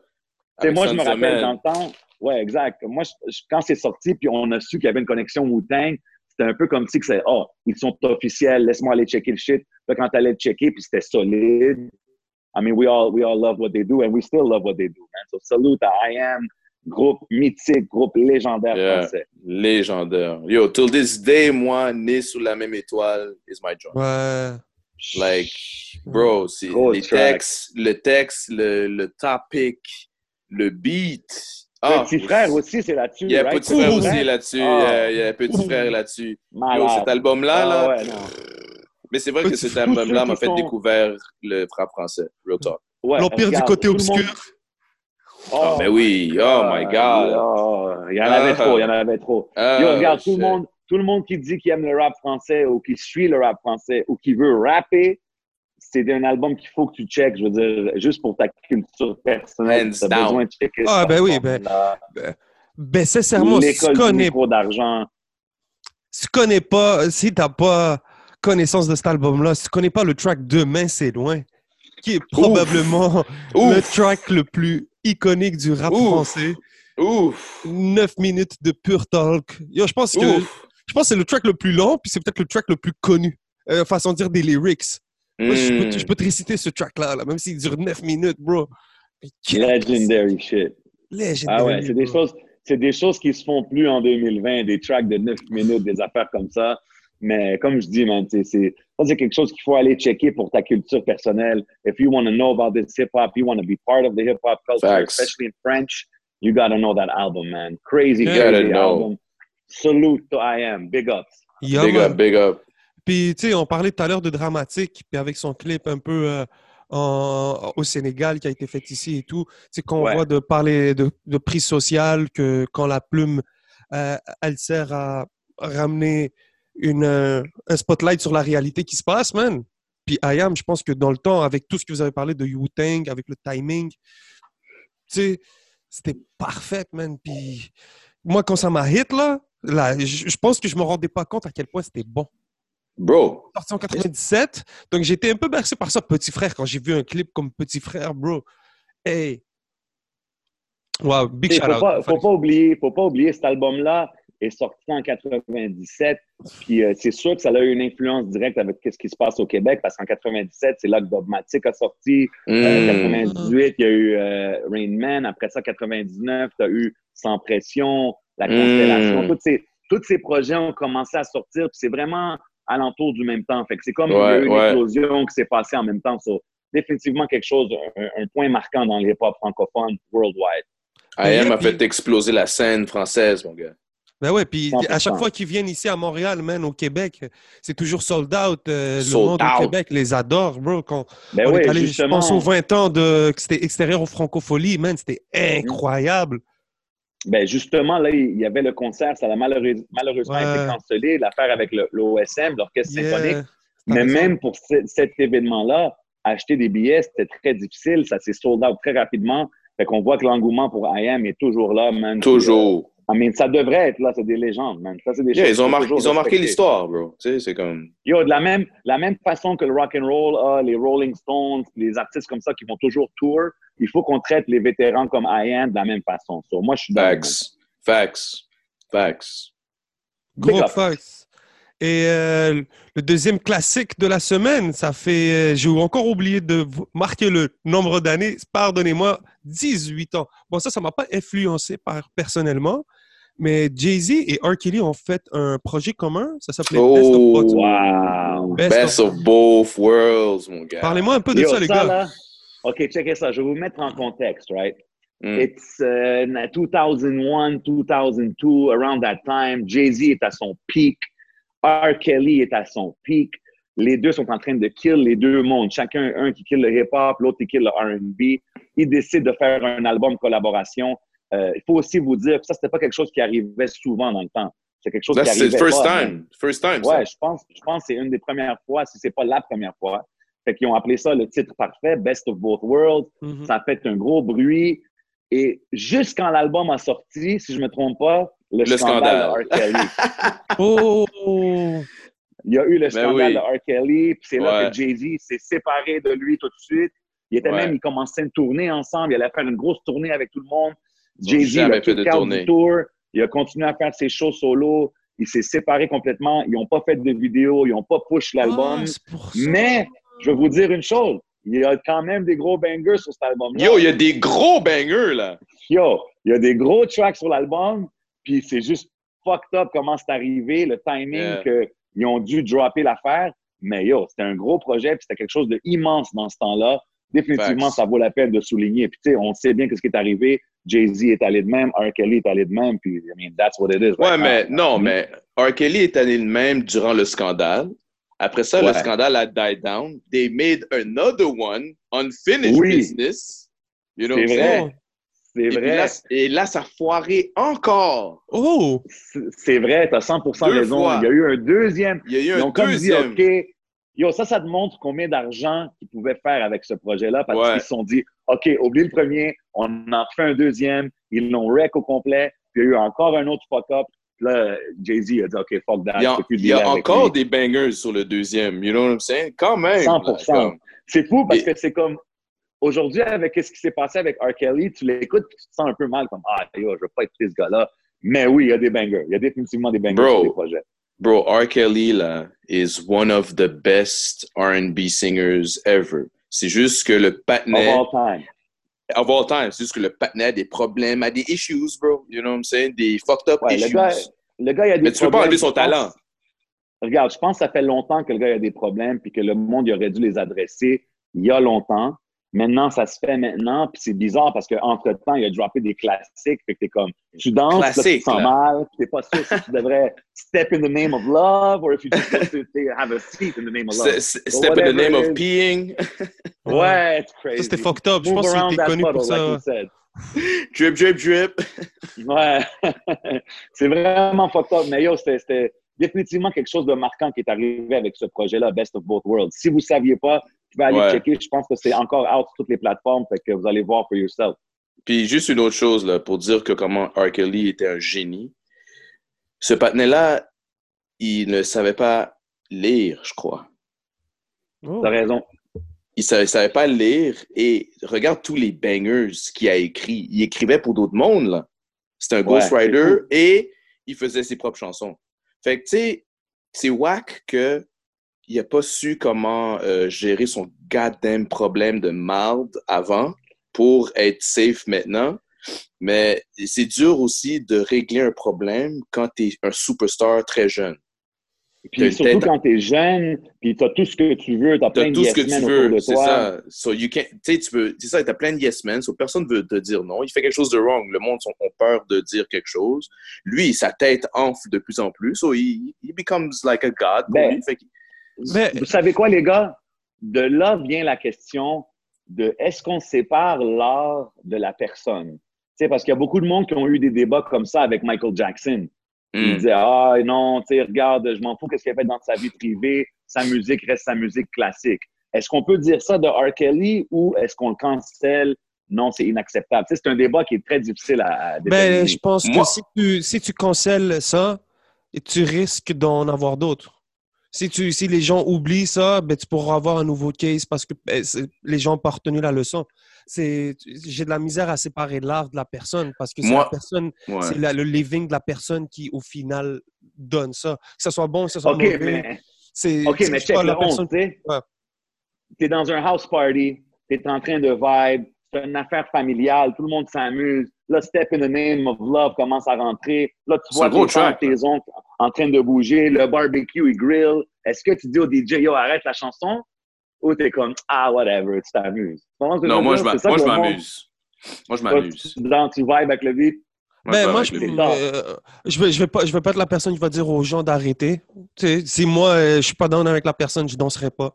moi, je me rappelle dans le temps, ouais, exact. Moi, quand c'est sorti, puis on a su qu'il y avait une connexion Wu-Tang, c'était un peu comme si c'est, oh, ils sont officiels, laisse-moi aller checker le shit. Là, quand tu allais le checker, puis c'était solide. I mean, we all, we all love what they do, and we still love what they do, man. So salute à I Am, groupe mythique, groupe légendaire français. Légendaire. Yo, till this day, moi, né sous la même étoile is my job. Ouais. Like, bro, c'est les textes, le texte, le, le topic, le beat, ah, petit frère aussi, c'est là-dessus. Il y a right? Petit frère aussi là-dessus. Il y a Petit frère là-dessus. cet album-là, là. Ah, mais c'est vrai que cet album-là m'a fait découvrir le rap français, Real Talk. L'Empire du côté obscur. Oh, mais oui, oh my God. il y en avait trop, il y en avait trop. Yo, regarde, tout le, monde, tout le monde qui dit qu'il aime le rap français ou qui suit le rap français ou qui veut rapper, c'est un album qu'il faut que tu checkes, je veux dire, juste pour ta culture personnelle. Tu as besoin de checker Ah, ben oui, ben, ben, ben, sincèrement, si tu connais d'argent. Si tu connais pas, si t'as pas connaissance de cet album-là, si tu connais pas le track Demain, c'est loin, qui est probablement le track le plus iconique du rap français. Ouf. 9 minutes de pure talk. Yo, je pense que je pense que c'est le track le plus long, puis c'est peut-être le track le plus connu. Euh, façon de dire des lyrics je, peux, te réciter ce track-là, là, même s'il dure 9 minutes, bro. Legendary shit. Legendary. Ah ouais, c'est des, choses, c'est des choses qui se font plus en 2020, des tracks de 9 minutes, des affaires comme ça. Mais comme je dis, man, c'est, c'est quelque chose qu'il faut aller checker pour ta culture personnelle. If you want to know about this hip hop, you want to be part of the hip hop culture, especially in French, you got to know that album, man. Crazy, crazy album. Salute to I Am. Big ups. big up, big up. Puis, tu sais, on parlait tout à l'heure de dramatique, puis avec son clip un peu euh, au Sénégal qui a été fait ici et tout, c'est qu'on voit de parler de, de prix social, que quand la plume, euh, elle sert à ramener une, euh, un spotlight sur la réalité qui se passe, man. Puis Ayam, je pense que dans le temps, avec tout ce que vous avez parlé de Wu-Tang, avec le timing, tu sais, c'était parfait, man. Puis moi, quand ça m'a hit, là, là je pense que je me rendais pas compte à quel point c'était bon. Bro. Sorti en 97. Donc, j'étais un peu bercé par ça, Petit Frère, quand j'ai vu un clip comme Petit Frère, bro. Hey. Wow, big shout out. Pas, faut pas oublier, faut pas oublier, cet album-là est sorti en 97. Puis euh, c'est sûr que ça a eu une influence directe avec ce qui se passe au Québec, parce qu'en 97, c'est là que Dogmatic a sorti. En 98, mm. il y a eu euh, Rain Man. Après ça, 99, tu as eu Sans Pression, La Constellation. Mm. Tous, ces, tous ces projets ont commencé à sortir. Puis c'est vraiment alentour du même temps. Fait que c'est comme une explosion qui s'est passée en même temps. So, définitivement quelque chose, un, point marquant dans les hip-hop francophones worldwide. IM a fait exploser la scène française, mon gars. Ben ouais, puis à chaque fois qu'ils viennent ici à Montréal, man, au Québec, c'est toujours sold out. Euh, le monde au Québec les adore, bro. Quand ben ouais, je pense aux 20 ans de, que c'était extérieur aux francopholies, man, c'était mm-hmm. incroyable. Ben justement, là, il y avait le concert, ça a malheureusement été cancellé, l'affaire avec l'OSM, l'Orchestre symphonique. Mais même pour cet événement-là, acheter des billets, c'était très difficile. Ça s'est sold out très rapidement. Fait qu'on voit que l'engouement pour IAM est toujours là, man. Toujours. I ça devrait être là, c'est des légendes, man. Ça, des ils ont, ils ont marqué l'histoire, bro. Tu sais, c'est comme. Yo, de la même, la même façon que le rock and roll a les Rolling Stones, les artistes comme ça qui vont toujours tour, il faut qu'on traite les vétérans comme I am de la même façon. moi, je suis Facts. Facts. Facts. Gros facts. Et euh, le deuxième classique de la semaine, ça fait, euh, j'ai encore oublié de marquer le nombre d'années, pardonnez-moi, 18 ans. Bon, ça, ça m'a pas influencé par, personnellement, mais Jay-Z et R. Kelly ont fait un projet commun, ça s'appelait Best of Both. Wow. Best, of... both worlds, mon gars. Parlez-moi un peu de ça, les gars. OK, checkez ça. Je vais vous mettre en contexte, right? Mm. It's uh, 2001, 2002, around that time. Jay-Z est à son pic. R. Kelly est à son pic. Les deux sont en train de kill les deux mondes. Chacun, un qui kill le hip-hop, l'autre qui kill le R&B. Ils décident de faire un album collaboration. Euh, il faut aussi vous dire que ça, c'était pas quelque chose qui arrivait souvent dans le temps. C'est quelque chose qui arrivait C'est first time. First time. Ouais, je pense, je pense que c'est une des premières fois, si c'est pas la première fois. Fait qu'ils ont appelé ça le titre parfait, Best of Both Worlds. Mhm. Ça a fait un gros bruit. Et juste quand l'album a sorti, si je me trompe pas, le, Le scandale, scandale. de R. Kelly. *laughs* Oh! Il y a eu le scandale oui. de R. Kelly, puis c'est là Ouais. que Jay-Z s'est séparé de lui tout de suite. Il était Ouais. même, il commençait une tournée ensemble, il allait faire une grosse tournée avec tout le monde. Jay-Z a fait de tour, il a continué à faire ses shows solo, il s'est séparé complètement, ils n'ont pas fait de vidéo, ils n'ont pas push l'album. Ah, ça. Mais je vais vous dire une chose, il y a quand même des gros bangers sur cet album-là. Yo, il y a des gros bangers, là. Yo, il y a des gros tracks sur l'album, puis c'est juste fucked up comment c'est arrivé, le timing Yeah. qu'ils ont dû dropper l'affaire. Mais yo, c'était un gros projet, puis c'était quelque chose d'immense dans ce temps-là. Définitivement, Facts. ça vaut la peine de souligner. Puis tu sais, on sait bien ce qui est arrivé. Jay-Z est allé de même, R. Kelly est allé de même, puis I mean, that's what it is. Ouais, right mais now. non, mais R. Kelly est allé le même durant le scandale. Après ça, le scandale a died down. They made another one, unfinished Oui. business. You know C'est what I'm vrai. saying? C'est vrai. là, et là, ça a foiré encore. Oh! C'est- vrai, t'as 100% Deux raison. fois. Il y a eu un deuxième. Il y a eu un comme deuxième. dit, OK, yo, ça, ça te montre combien d'argent qu'ils pouvaient faire avec ce projet-là parce Ouais. qu'ils se sont dit, OK, oublie le premier, on en refait un deuxième, ils l'ont wreck au complet, puis il y a eu encore un autre fuck-up. Puis Là, Jay-Z a dit, OK, fuck that, Il y a, plus il y a encore lui. des bangers sur le deuxième. You know what I'm saying? Quand même. là, 100%. comme- C'est fou parce que c'est comme, aujourd'hui, avec ce qui s'est passé avec R. Kelly, tu l'écoutes tu te sens un peu mal, comme, ah, yo, je veux pas être ce gars-là. Mais oui, il y a des bangers. Il y a définitivement des bangers Bro. sur les projets. Bro, R. Kelly, là, is one of the best R&B singers ever. C'est juste que le Of patinet, all time. of all time, c'est juste que le patinet a des problèmes, a des issues, bro. You know what I'm saying? Des fucked up Ouais, le issues. gars, le gars, il a des Mais tu peux pas problèmes, enlever son talent. Regarde, je pense que ça fait longtemps que le gars a des problèmes puis que le monde il aurait dû les adresser il y a longtemps. Maintenant, ça se fait maintenant, puis c'est bizarre parce qu'entre-temps, il a droppé des classiques, fait que t'es comme, tu danses, là, tu te sens là. mal, t'es pas sûr si tu devrais step in the name of love or if you just want to have a seat in the name of love. S- Step in the name of peeing. *laughs* Ouais, it's crazy. Ça, c'était fucked up. Je Move pense qu'il around était that connu pour puddle, ça. like *laughs* drip, drip, drip. Ouais, *laughs* c'est vraiment fucked up. Mais yo, c'était- c'était définitivement quelque chose de marquant qui est arrivé avec ce projet-là, Best of Both Worlds. Si vous ne saviez pas, pouvez aller Ouais. checker. Je pense que c'est encore out sur toutes les plateformes, fait que vous allez voir for yourself. Puis juste une autre chose, là, pour dire que comment R. Kelly était un génie. Ce patinet-là, il ne savait pas lire, je crois. Oh. T'as raison. Il savait, il savait pas lire et regarde tous les bangers qu'il a écrits. Il écrivait pour d'autres mondes, là. C'était un Ouais, ghostwriter et il faisait ses propres chansons. Fait que, tu sais, c'est whack que il a pas su comment euh, gérer son goddamn problème de marde avant pour être safe maintenant. Mais c'est dur aussi de régler un problème quand tu es un superstar très jeune. Puis surtout quand t'es jeune, puis t'as tout ce que tu veux, t'as T'as plein de tout ce yes que tu men veux, autour de c'est toi. ça. So you can't, tu sais, tu peux, c'est ça, t'as plein de yes men, so personne veut te dire non. Il fait quelque chose de wrong. Le monde ont peur de dire quelque chose. Lui, sa tête enfle de plus en plus, so he, he becomes like a god. Ben, lui. Fait que- Mais- Vous savez quoi, les gars? De là vient la question de est-ce qu'on sépare l'art de la personne? Tu sais, parce qu'il y a beaucoup de monde qui ont eu des débats comme ça avec Michael Jackson. Il Hmm. disait Ah non, tu sais, regarde, je m'en fous qu'est-ce qu'il a fait dans sa vie privée, sa musique reste sa musique classique. Est-ce qu'on peut dire ça de R. Kelly ou est-ce qu'on le cancelle? Non, c'est inacceptable. Tu sais, c'est un débat qui est très difficile à, à Ben, je pense Moi- que si tu, si tu cancelles ça, tu risques d'en avoir d'autres. Si, tu, si les gens oublient ça, ben, tu pourras avoir un nouveau case parce que ben, les gens n'ont pas retenu la leçon. C'est- J'ai de la misère à séparer l'art de la personne parce que c'est la personne, Ouais. c'est la- le living de la personne qui, au final, donne ça. Que ce soit bon, que ce soit OK, mauvais. mais C'est OK, mais pas check la le personne- tu. Ouais. T'es dans un house party, t'es en train de vibe, c'est une affaire familiale, tout le monde s'amuse. Là, Step in the Name of Love commence à rentrer. Là, tu vois tes tes oncles en train de bouger, le barbecue, il grill. Est-ce que tu dis au DJ, yo, arrête la chanson? Ou t'es comme, ah, whatever, tu t'amuses? Non, moi, je m'amuse. Moi, je m'amuse. tu- Dans, tu vibes avec le beat? Ben, moi, je, euh, je, vais, je, vais pas, je vais pas être la personne qui va dire aux gens d'arrêter. Si moi, euh, je suis pas down avec la personne, je danserai pas.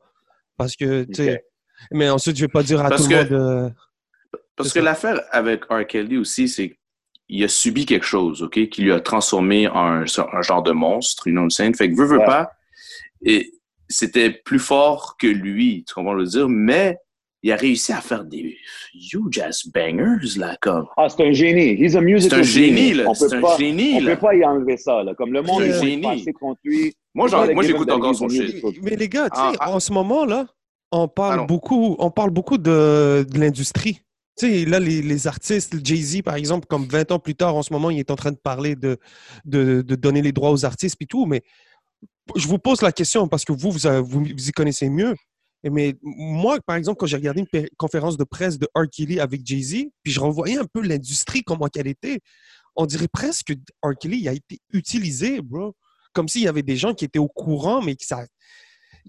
Parce que, tu sais. Mais ensuite, je vais pas dire à tout le monde. Euh, parce que l'affaire avec R. Kelly aussi, c'est qu'il a subi quelque chose, OK, qui lui a transformé en un, genre de monstre, une autre scène. Fait que veut, veut pas. Et c'était plus fort que lui, tu comprends le dire, mais il a réussi à faire des huge ass bangers, là, comme. Ah, c'est un génie. He's a musical C'est un génie, là. C'est un pas, génie, On peut pas y enlever ça, là. Comme le monde est génie. contre lui. Moi, moi j'écoute encore son shit. Mais les gars, tu sais, ah, ah. en ce moment, là, on parle beaucoup, on parle beaucoup de, de l'industrie. Là, les, artistes, Jay-Z, par exemple, comme 20 ans plus tard, en ce moment, il est en train de parler de, de, donner les droits aux artistes et tout, mais je vous pose la question parce que vous, vous, vous, vous y connaissez mieux. Mais moi, par exemple, quand j'ai regardé une conférence de presse de R. Kelly avec Jay-Z, puis je revoyais un peu l'industrie, comment qu'elle était, on dirait presque que R. Kelly a été utilisé, bro. Comme s'il y avait des gens qui étaient au courant, mais que, ça,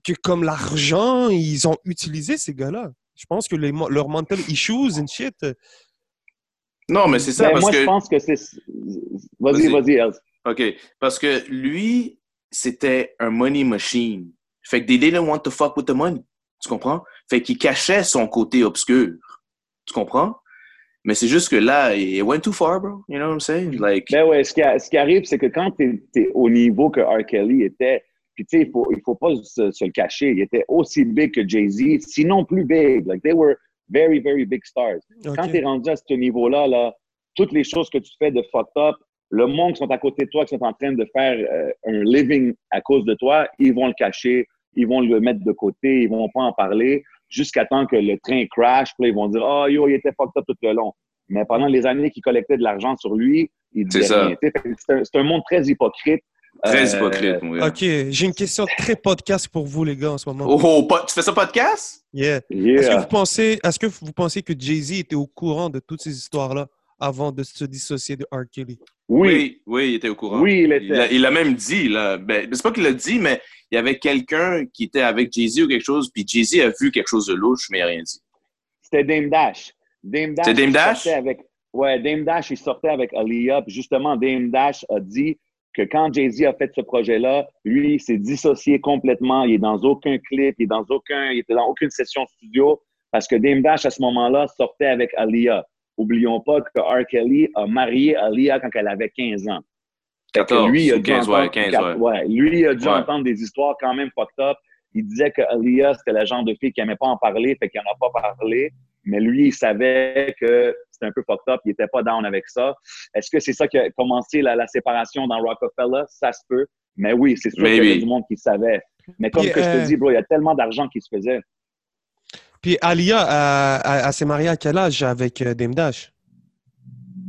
que comme l'argent, ils ont utilisé ces gars-là. Je pense que les, leurs mental issues and shit. Non, mais c'est ça. Ben, parce moi, que... je pense que c'est. Vas-y, vas-y, vas OK. Parce que lui, c'était un money machine. Fait que they didn't want to fuck with the money. Tu comprends? Fait qu'il cachait son côté obscur. Tu comprends? Mais c'est juste que là, it went too far, bro. You know what I'm saying? Like... Ben ouais, ce qui, ce qui arrive, c'est que quand tu es, au niveau que R. Kelly était, puis tu sais, il faut, il faut pas se, se, le cacher, il était aussi big que Jay-Z, sinon plus big. Like, they were very, very big stars. Okay. Quand tu es rendu à ce niveau-là, là, toutes les choses que tu fais de fucked up, le monde qui sont à côté de toi, qui sont en train de faire euh, un living à cause de toi, ils vont le cacher, ils vont le mettre de côté, ils vont pas en parler jusqu'à temps que le train crash, puis ils vont dire oh yo, il était fucked up tout le long. Mais pendant les années qu'il collectait de l'argent sur lui, il disait rien. C'est un, monde très hypocrite. Très euh, hypocrite, mon gars. OK, j'ai une question très podcast pour vous, les gars, en ce moment. Oh, oh tu fais ça podcast? Yeah. Est-ce que vous pensez, est-ce que vous pensez que Jay-Z était au courant de toutes ces histoires-là avant de se dissocier de R. Kelly? Oui. oui, il était au courant. Oui, il était. Il l'a même dit, là. Ben, c'est pas qu'il l'a dit, mais il y avait quelqu'un qui était avec Jay-Z ou quelque chose, puis Jay-Z a vu quelque chose de louche, mais il n'a rien dit. C'était Dame Dash. Dame Dash. C'était Dame Dash? Avec, ouais, Dame Dash, il sortait avec Aliyah, puis justement, Dame Dash a dit que quand Jay-Z a fait ce projet-là, lui, il s'est dissocié complètement. Il est dans aucun clip, il est dans aucun, il était dans aucune session studio, parce que Dame Dash, à ce moment-là, sortait avec Aliyah. Oublions pas que R. Kelly a marié Aliyah quand elle avait 15 ans. 14, lui, il a 15, ouais, 15 ouais. Lui, il a dû entendre des histoires quand même fucked up. Il disait que Aliyah, c'était le genre de fille qui n'aimait pas en parler, fait qu'il n'en a pas parlé. Mais lui, il savait que c'était un peu fucked up, il n'était pas down avec ça. Est-ce que c'est ça qui a commencé la, la, séparation dans Rockefeller? Ça se peut. Mais oui, c'est sûr qu'il y a du monde qui savait. Mais comme que je te euh, dis, bro, il y a tellement d'argent qui se faisait. Puis Alia, elle, s'est mariée à quel âge avec euh, Dame Dash?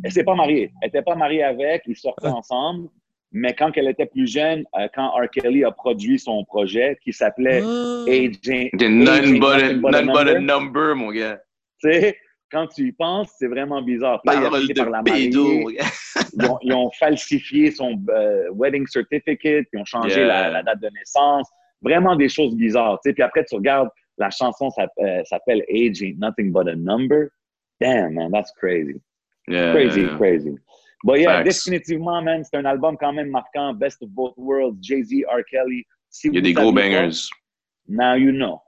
Elle s'est pas mariée. Elle n'était pas mariée avec, ils sortaient ah. ensemble. Mais quand elle était plus jeune, euh, quand R. Kelly a produit son projet qui s'appelait ah. Agent. None, but, a, number, mon gars. Tu sais, quand tu y penses, c'est vraiment bizarre. Là, il a par la mariée. *laughs* ils, ont, ils, ont, falsifié son euh, wedding certificate, ils ont changé la, la, date de naissance. Vraiment des choses bizarres. Tu sais. Puis après, tu regardes la chanson euh, s'appelle Age Ain't Nothing But a Number. Damn, man, that's crazy. Yeah, crazy, yeah, yeah. crazy. But yeah, Facts. définitivement, man, c'est un album quand même marquant. Best of both worlds, Jay-Z, R. Kelly. Si Il y a des gros bangers. Now you know.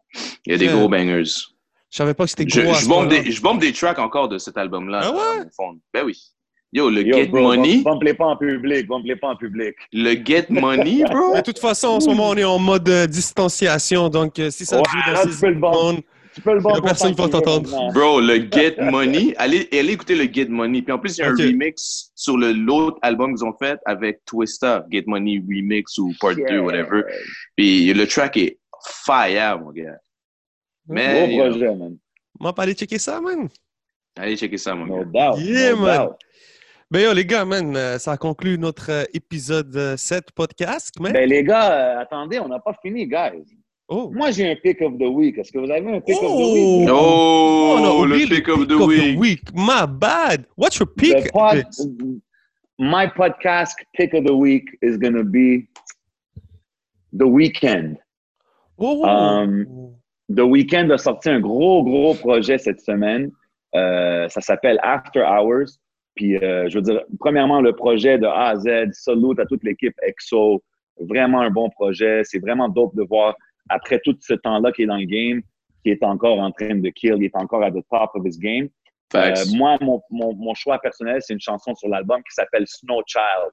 Il y a des gros bangers. Je savais pas que c'était gros. Je, je, bombe des, je bombe des tracks encore de cet album-là. Ah ouais? Ben oui. Yo, le Yo, Get bro, Money. Les pas en public, les pas en public. Le Get Money, *laughs* bro? De toute façon, en ce moment, on est en mode euh, distanciation. Donc, euh, si ça ouais, joue dans ces zones, tu peux le bon personne qui va t'entendre. Bro, le Get *laughs* Money. Allez, allez écouter le Get Money. Puis en plus, il y a un remix sur l'autre album qu'ils ont fait avec Twista, Get Money Remix ou Part 2, yeah. whatever. Puis le track est fire, mon gars. Mais. Gros projet, man. On va pas aller checker ça, man. Allez checker ça, mon no gars. Doubt, yeah, no man. Doubt. Ben yo, les gars, man, euh, ça conclut notre euh, épisode 7 podcast. Man. Ben les gars, euh, attendez, on n'a pas fini, guys. Oh. Moi, j'ai un pick of the week. Est-ce que vous avez un pick oh. of the week? Oh, oh le pick, pick of, the, of week. the week. My bad. What's your pick? Pod, my podcast pick of the week is going to be The Weeknd. Oh. Um, the Weeknd a sorti un gros, gros projet cette semaine. Euh, ça s'appelle After Hours. Puis, euh, je veux dire, premièrement, le projet de A à Z, salute à toute l'équipe EXO. Vraiment un bon projet. C'est vraiment dope de voir, après tout ce temps-là qu'il est dans le game, qui est encore en train de kill, il est encore à the top of his game. Euh, moi, mon, mon, mon, choix personnel, c'est une chanson sur l'album qui s'appelle Snow Child.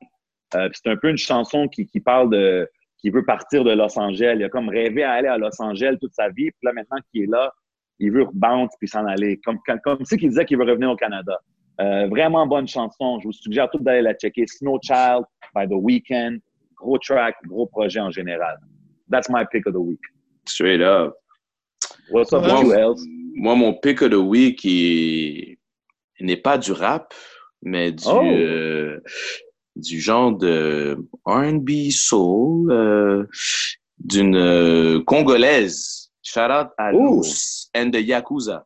Euh, c'est un peu une chanson qui, qui parle de, qui veut partir de Los Angeles. Il a comme rêvé à aller à Los Angeles toute sa vie. Puis là, maintenant qu'il est là, il veut rebound puis s'en aller. Comme, comme, si qu'il disait qu'il veut revenir au Canada. Euh, vraiment bonne chanson. Je vous suggère tout d'aller la checker. Snow Child by The Weeknd. Gros track, gros projet en général. That's my pick of the week. Straight up. What's up moi, you, else? Moi, mon pick of the week n'est pas du rap, mais du, oh. euh, du genre de R&B soul euh, d'une euh, Congolaise. Shout out à Luz and the Yakuza.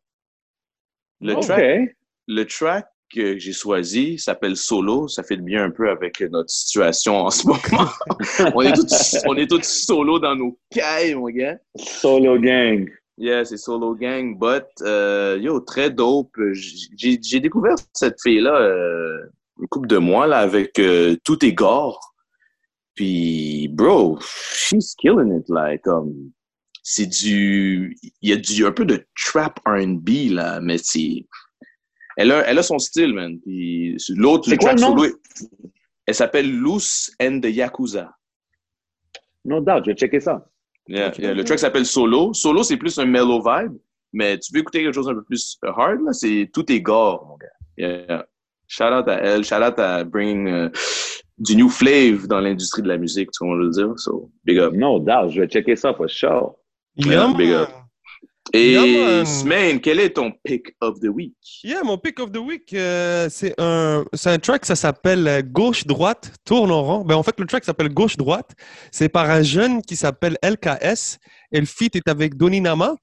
Le track, le track que j'ai choisi s'appelle Solo. Ça fait bien un peu avec notre situation en ce moment. *laughs* on, est tous, on est tous solo dans nos cailles, mon gars. Solo gang. Yeah, c'est Solo Gang. But, euh, yo, très dope. J'ai découvert cette fille-là euh, une couple de mois là, avec euh, Tout est gore. Puis, bro, she's killing it. Like, um, c'est du. Il y a du, un peu de trap RB, là, mais c'est elle a, elle a son style, man. Puis l'autre, le track solo, elle s'appelle Loose and the Yakuza. No doubt, je vais checker ça. Yeah, yeah. Le track s'appelle Solo. Solo, c'est plus un mellow vibe, mais tu veux écouter quelque chose un peu plus hard, là, c'est tout est gore, mon gars. Yeah. Shout out à elle, shout out à bring uh, du new flave dans l'industrie de la musique, tu veux dire? So, big up. No doubt, je vais checker ça for sure. Yeah, big up. Et Smaine, quel est ton pick of the week? Yeah, mon pick of the week, euh, c'est un, un track, ça s'appelle euh, Gauche-droite, tourne en rond. Ben, en fait, le track s'appelle Gauche-droite. C'est par un jeune qui s'appelle LKS. Et le feat est avec Donny Nama.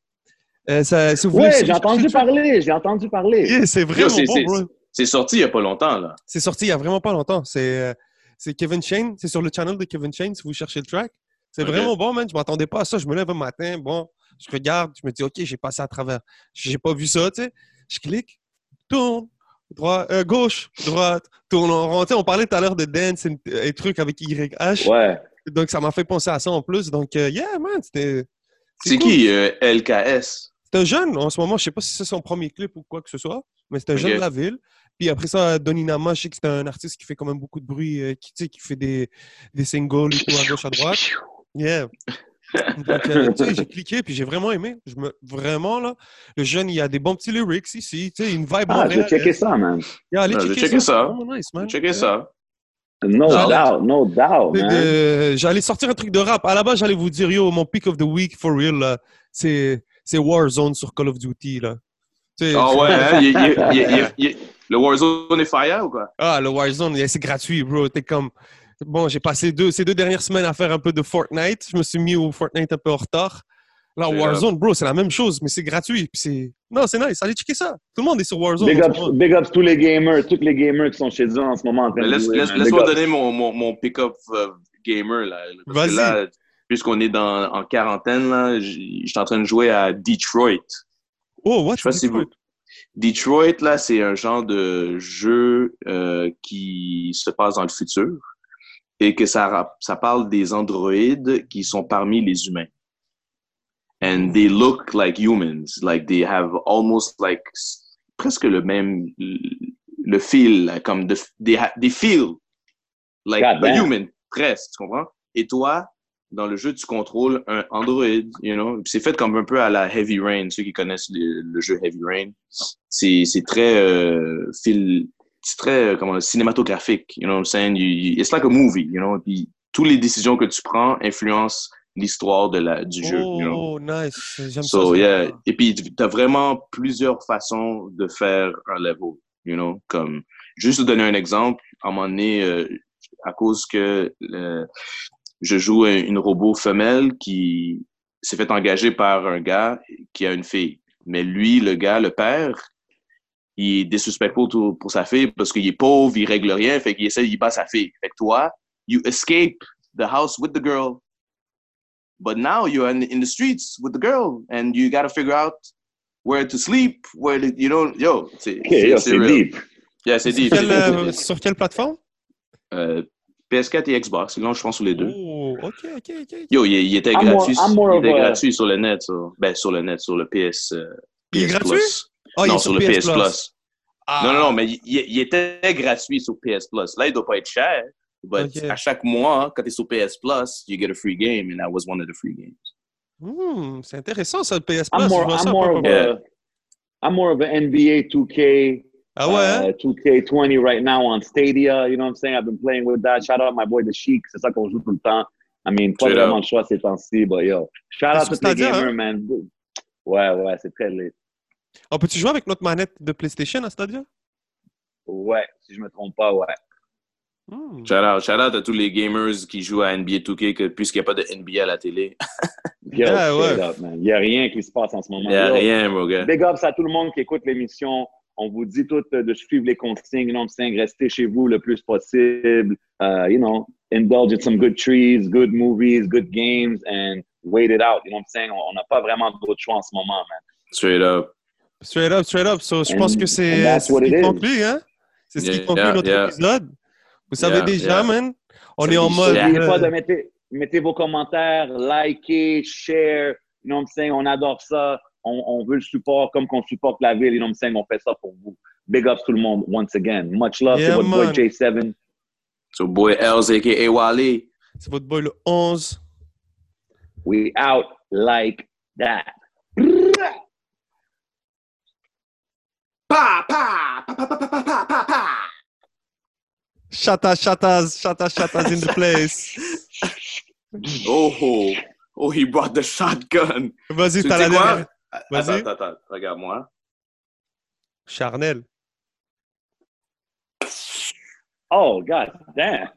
Euh, ça, si ouais, j'ai entendu parler, j'ai entendu parler. Yeah, c'est vraiment bon, C'est sorti il n'y a pas longtemps, là. C'est sorti il n'y a vraiment pas longtemps. C'est Kevin Shane, c'est sur le channel de Kevin Shane si vous cherchez le track. C'est vraiment bon, man. Je m'attendais pas à ça. Je me lève un matin, bon, je regarde, je me dis, OK, j'ai passé à travers. J'ai pas vu ça, tu sais. Je clique, tourne, droite, euh, gauche, droite, tourne en rond. on parlait tout à l'heure de dance et, trucs avec YH. Ouais. Donc, ça m'a fait penser à ça en plus. Donc, euh, yeah, man, c'était. C'est qui, euh, LKS? C'est un jeune, en ce moment, je sais pas si c'est son premier clip ou quoi que ce soit, mais c'est un jeune de la ville. Puis après ça, Donny Nama, je sais que c'est un artiste qui fait quand même beaucoup de bruit, qui, qui fait des, des singles et tout à gauche, à droite. Yeah. Donc, euh, j'ai cliqué, puis j'ai vraiment aimé. Je me, vraiment, là, le jeune, il y a des bons petits lyrics ici, tu sais, une vibe Ah, j'ai checké ça, man. Yeah, allez checker, checker ça. ça. nice, man. Ça. No doubt, no doubt, man. j'allais sortir un truc de rap. À la base, j'allais vous dire, yo, mon pick of the week, for real, c'est Warzone sur Call of Duty, là. Ah oh, ouais, *laughs* hein? y, y, y, le Warzone est fire ou quoi? Ah, le Warzone, c'est gratuit, bro. T'es comme... Bon, j'ai passé deux, ces deux dernières semaines à faire un peu de Fortnite. Je me suis mis au Fortnite un peu en retard. Là, Warzone, bro, c'est la même chose, mais c'est gratuit. c'est... Non, c'est nice. Allez checker ça. Tout le monde est sur Warzone. Big ups, big ups tous les gamers, tous les gamers qui sont chez eux en ce moment. laisse, laisse, moi donner mon, mon, mon pick-up euh, gamer. Là. Vas-y. puisqu'on est dans, en quarantaine, là, je suis en train de jouer à Detroit. Oh, what? Je sais pas si vous... Detroit, là, c'est un genre de jeu euh, qui se passe dans le futur et que ça, ça parle des androïdes qui sont parmi les humains. And they look like humans, like they have almost like presque le même le feel comme de, they, they feel like a human presque, tu comprends? Et toi, dans le jeu, tu contrôles un android, you know. C'est fait comme un peu à la Heavy Rain, ceux qui connaissent le, jeu Heavy Rain. C'est très euh, feel c'est très euh, comment, cinématographique, you know what I'm saying? You, it's like a movie, you know? Puis, toutes les décisions que tu prends influencent l'histoire de la, du jeu. Oh, you know? Oh, nice. J'aime so, ça. Yeah. Et puis, tu as vraiment plusieurs façons de faire un level, you know? Comme, juste te donner un exemple, à un moment donné, euh, à cause que euh, je joue une robot femelle qui s'est fait engager par un gars qui a une fille. Mais lui, le gars, le père, il est disrespectful pour, pour sa fille parce qu'il est pauvre, il règle rien, fait qu'il essaie, il bat sa fille. Fait que toi, you escape the house with the girl, but now you're in, in the streets with the girl and you got to figure out where to sleep, where to, you know, yo, c'est okay, deep. Yeah, c'est Sur deep. quelle, c'est euh, deep. sur quelle plateforme? Euh, PS4 et Xbox. Sinon, je pense sur les deux. Oh, ok, ok, ok. Yo, il, il était I'm gratuit. More il était a- gratuit sur le net. ça. Ben, sur le net, sur le PS. euh, Il est gratuit? Plus. Ah, il non, est sur le PS Plus. Ah. Non, non, non, mais il, il- il était gratuit sur PS Plus. Là, il doit pas être cher. But à chaque mois, quand tu es sur PS Plus, you get a free game, and that was one of the free games. Hmm, c'est intéressant ça, le PS Plus. I'm more, I'm ça more pas of. Yeah. a, I'm more of an NBA 2K, Ah ouais? hein? uh, 2K20 right now on Stadia. You know what I'm saying? I've been playing with that. Shout out my boy The Chic. C'est ça qu'on joue tout le temps. I mean, pas Straight vraiment le choix ces temps-ci, but yo. Shout out sur to les Stadia, gamers, hein? man. Ouais, ouais, c'est très lit. On peut-tu jouer avec notre manette de PlayStation à Stadia? Ouais, si je me trompe pas, ouais. Hmm. Shout out, shout out à tous les gamers qui jouent à NBA 2K, que, puisqu'il n'y a pas de NBA à la télé. Yo, Yeah, straight ouais. up, man. Il n'y a rien qui se passe en ce moment. Il n'y a Yo, rien, mon gars. Big ups à tout le monde qui écoute l'émission. On vous dit tout euh, de suivre les consignes. You know what I'm saying? Restez chez vous le plus possible. Uh, you know, indulge in some good trees, good movies, good games, and wait it out. You know what I'm saying? On n'a pas vraiment d'autre choix en ce moment, man. Straight up. Straight up, straight up. So, je And- pense que c'est ce what qui conclut, hein? C'est ce qui Yeah, conclut yeah, notre yeah. épisode. Vous savez Yeah, déjà, yeah. man. On est en mode. cher. N'oubliez pas euh, de mettre, mettez vos commentaires, likez, share. You know what I'm saying? On adore ça on, on, veut le support comme qu'on supporte la ville. Et non, me on fait ça pour vous. Big ups tout le monde, once again. Much love, yeah, c'est votre boy J7. C'est votre boy Elz, a.k.a. Wally. C'est votre boy le 11. We out like that. Pa, pa, pa, pa, pa, pa, pa, pa. pa. Shatta, shattas, shatta, shattas in the place. *laughs* oh, oh, oh, he brought the shotgun. Vas-y, t'as la dernière. Attends, Vas-y. attends, attends. Regarde-moi. Charnel. Oh, god damn.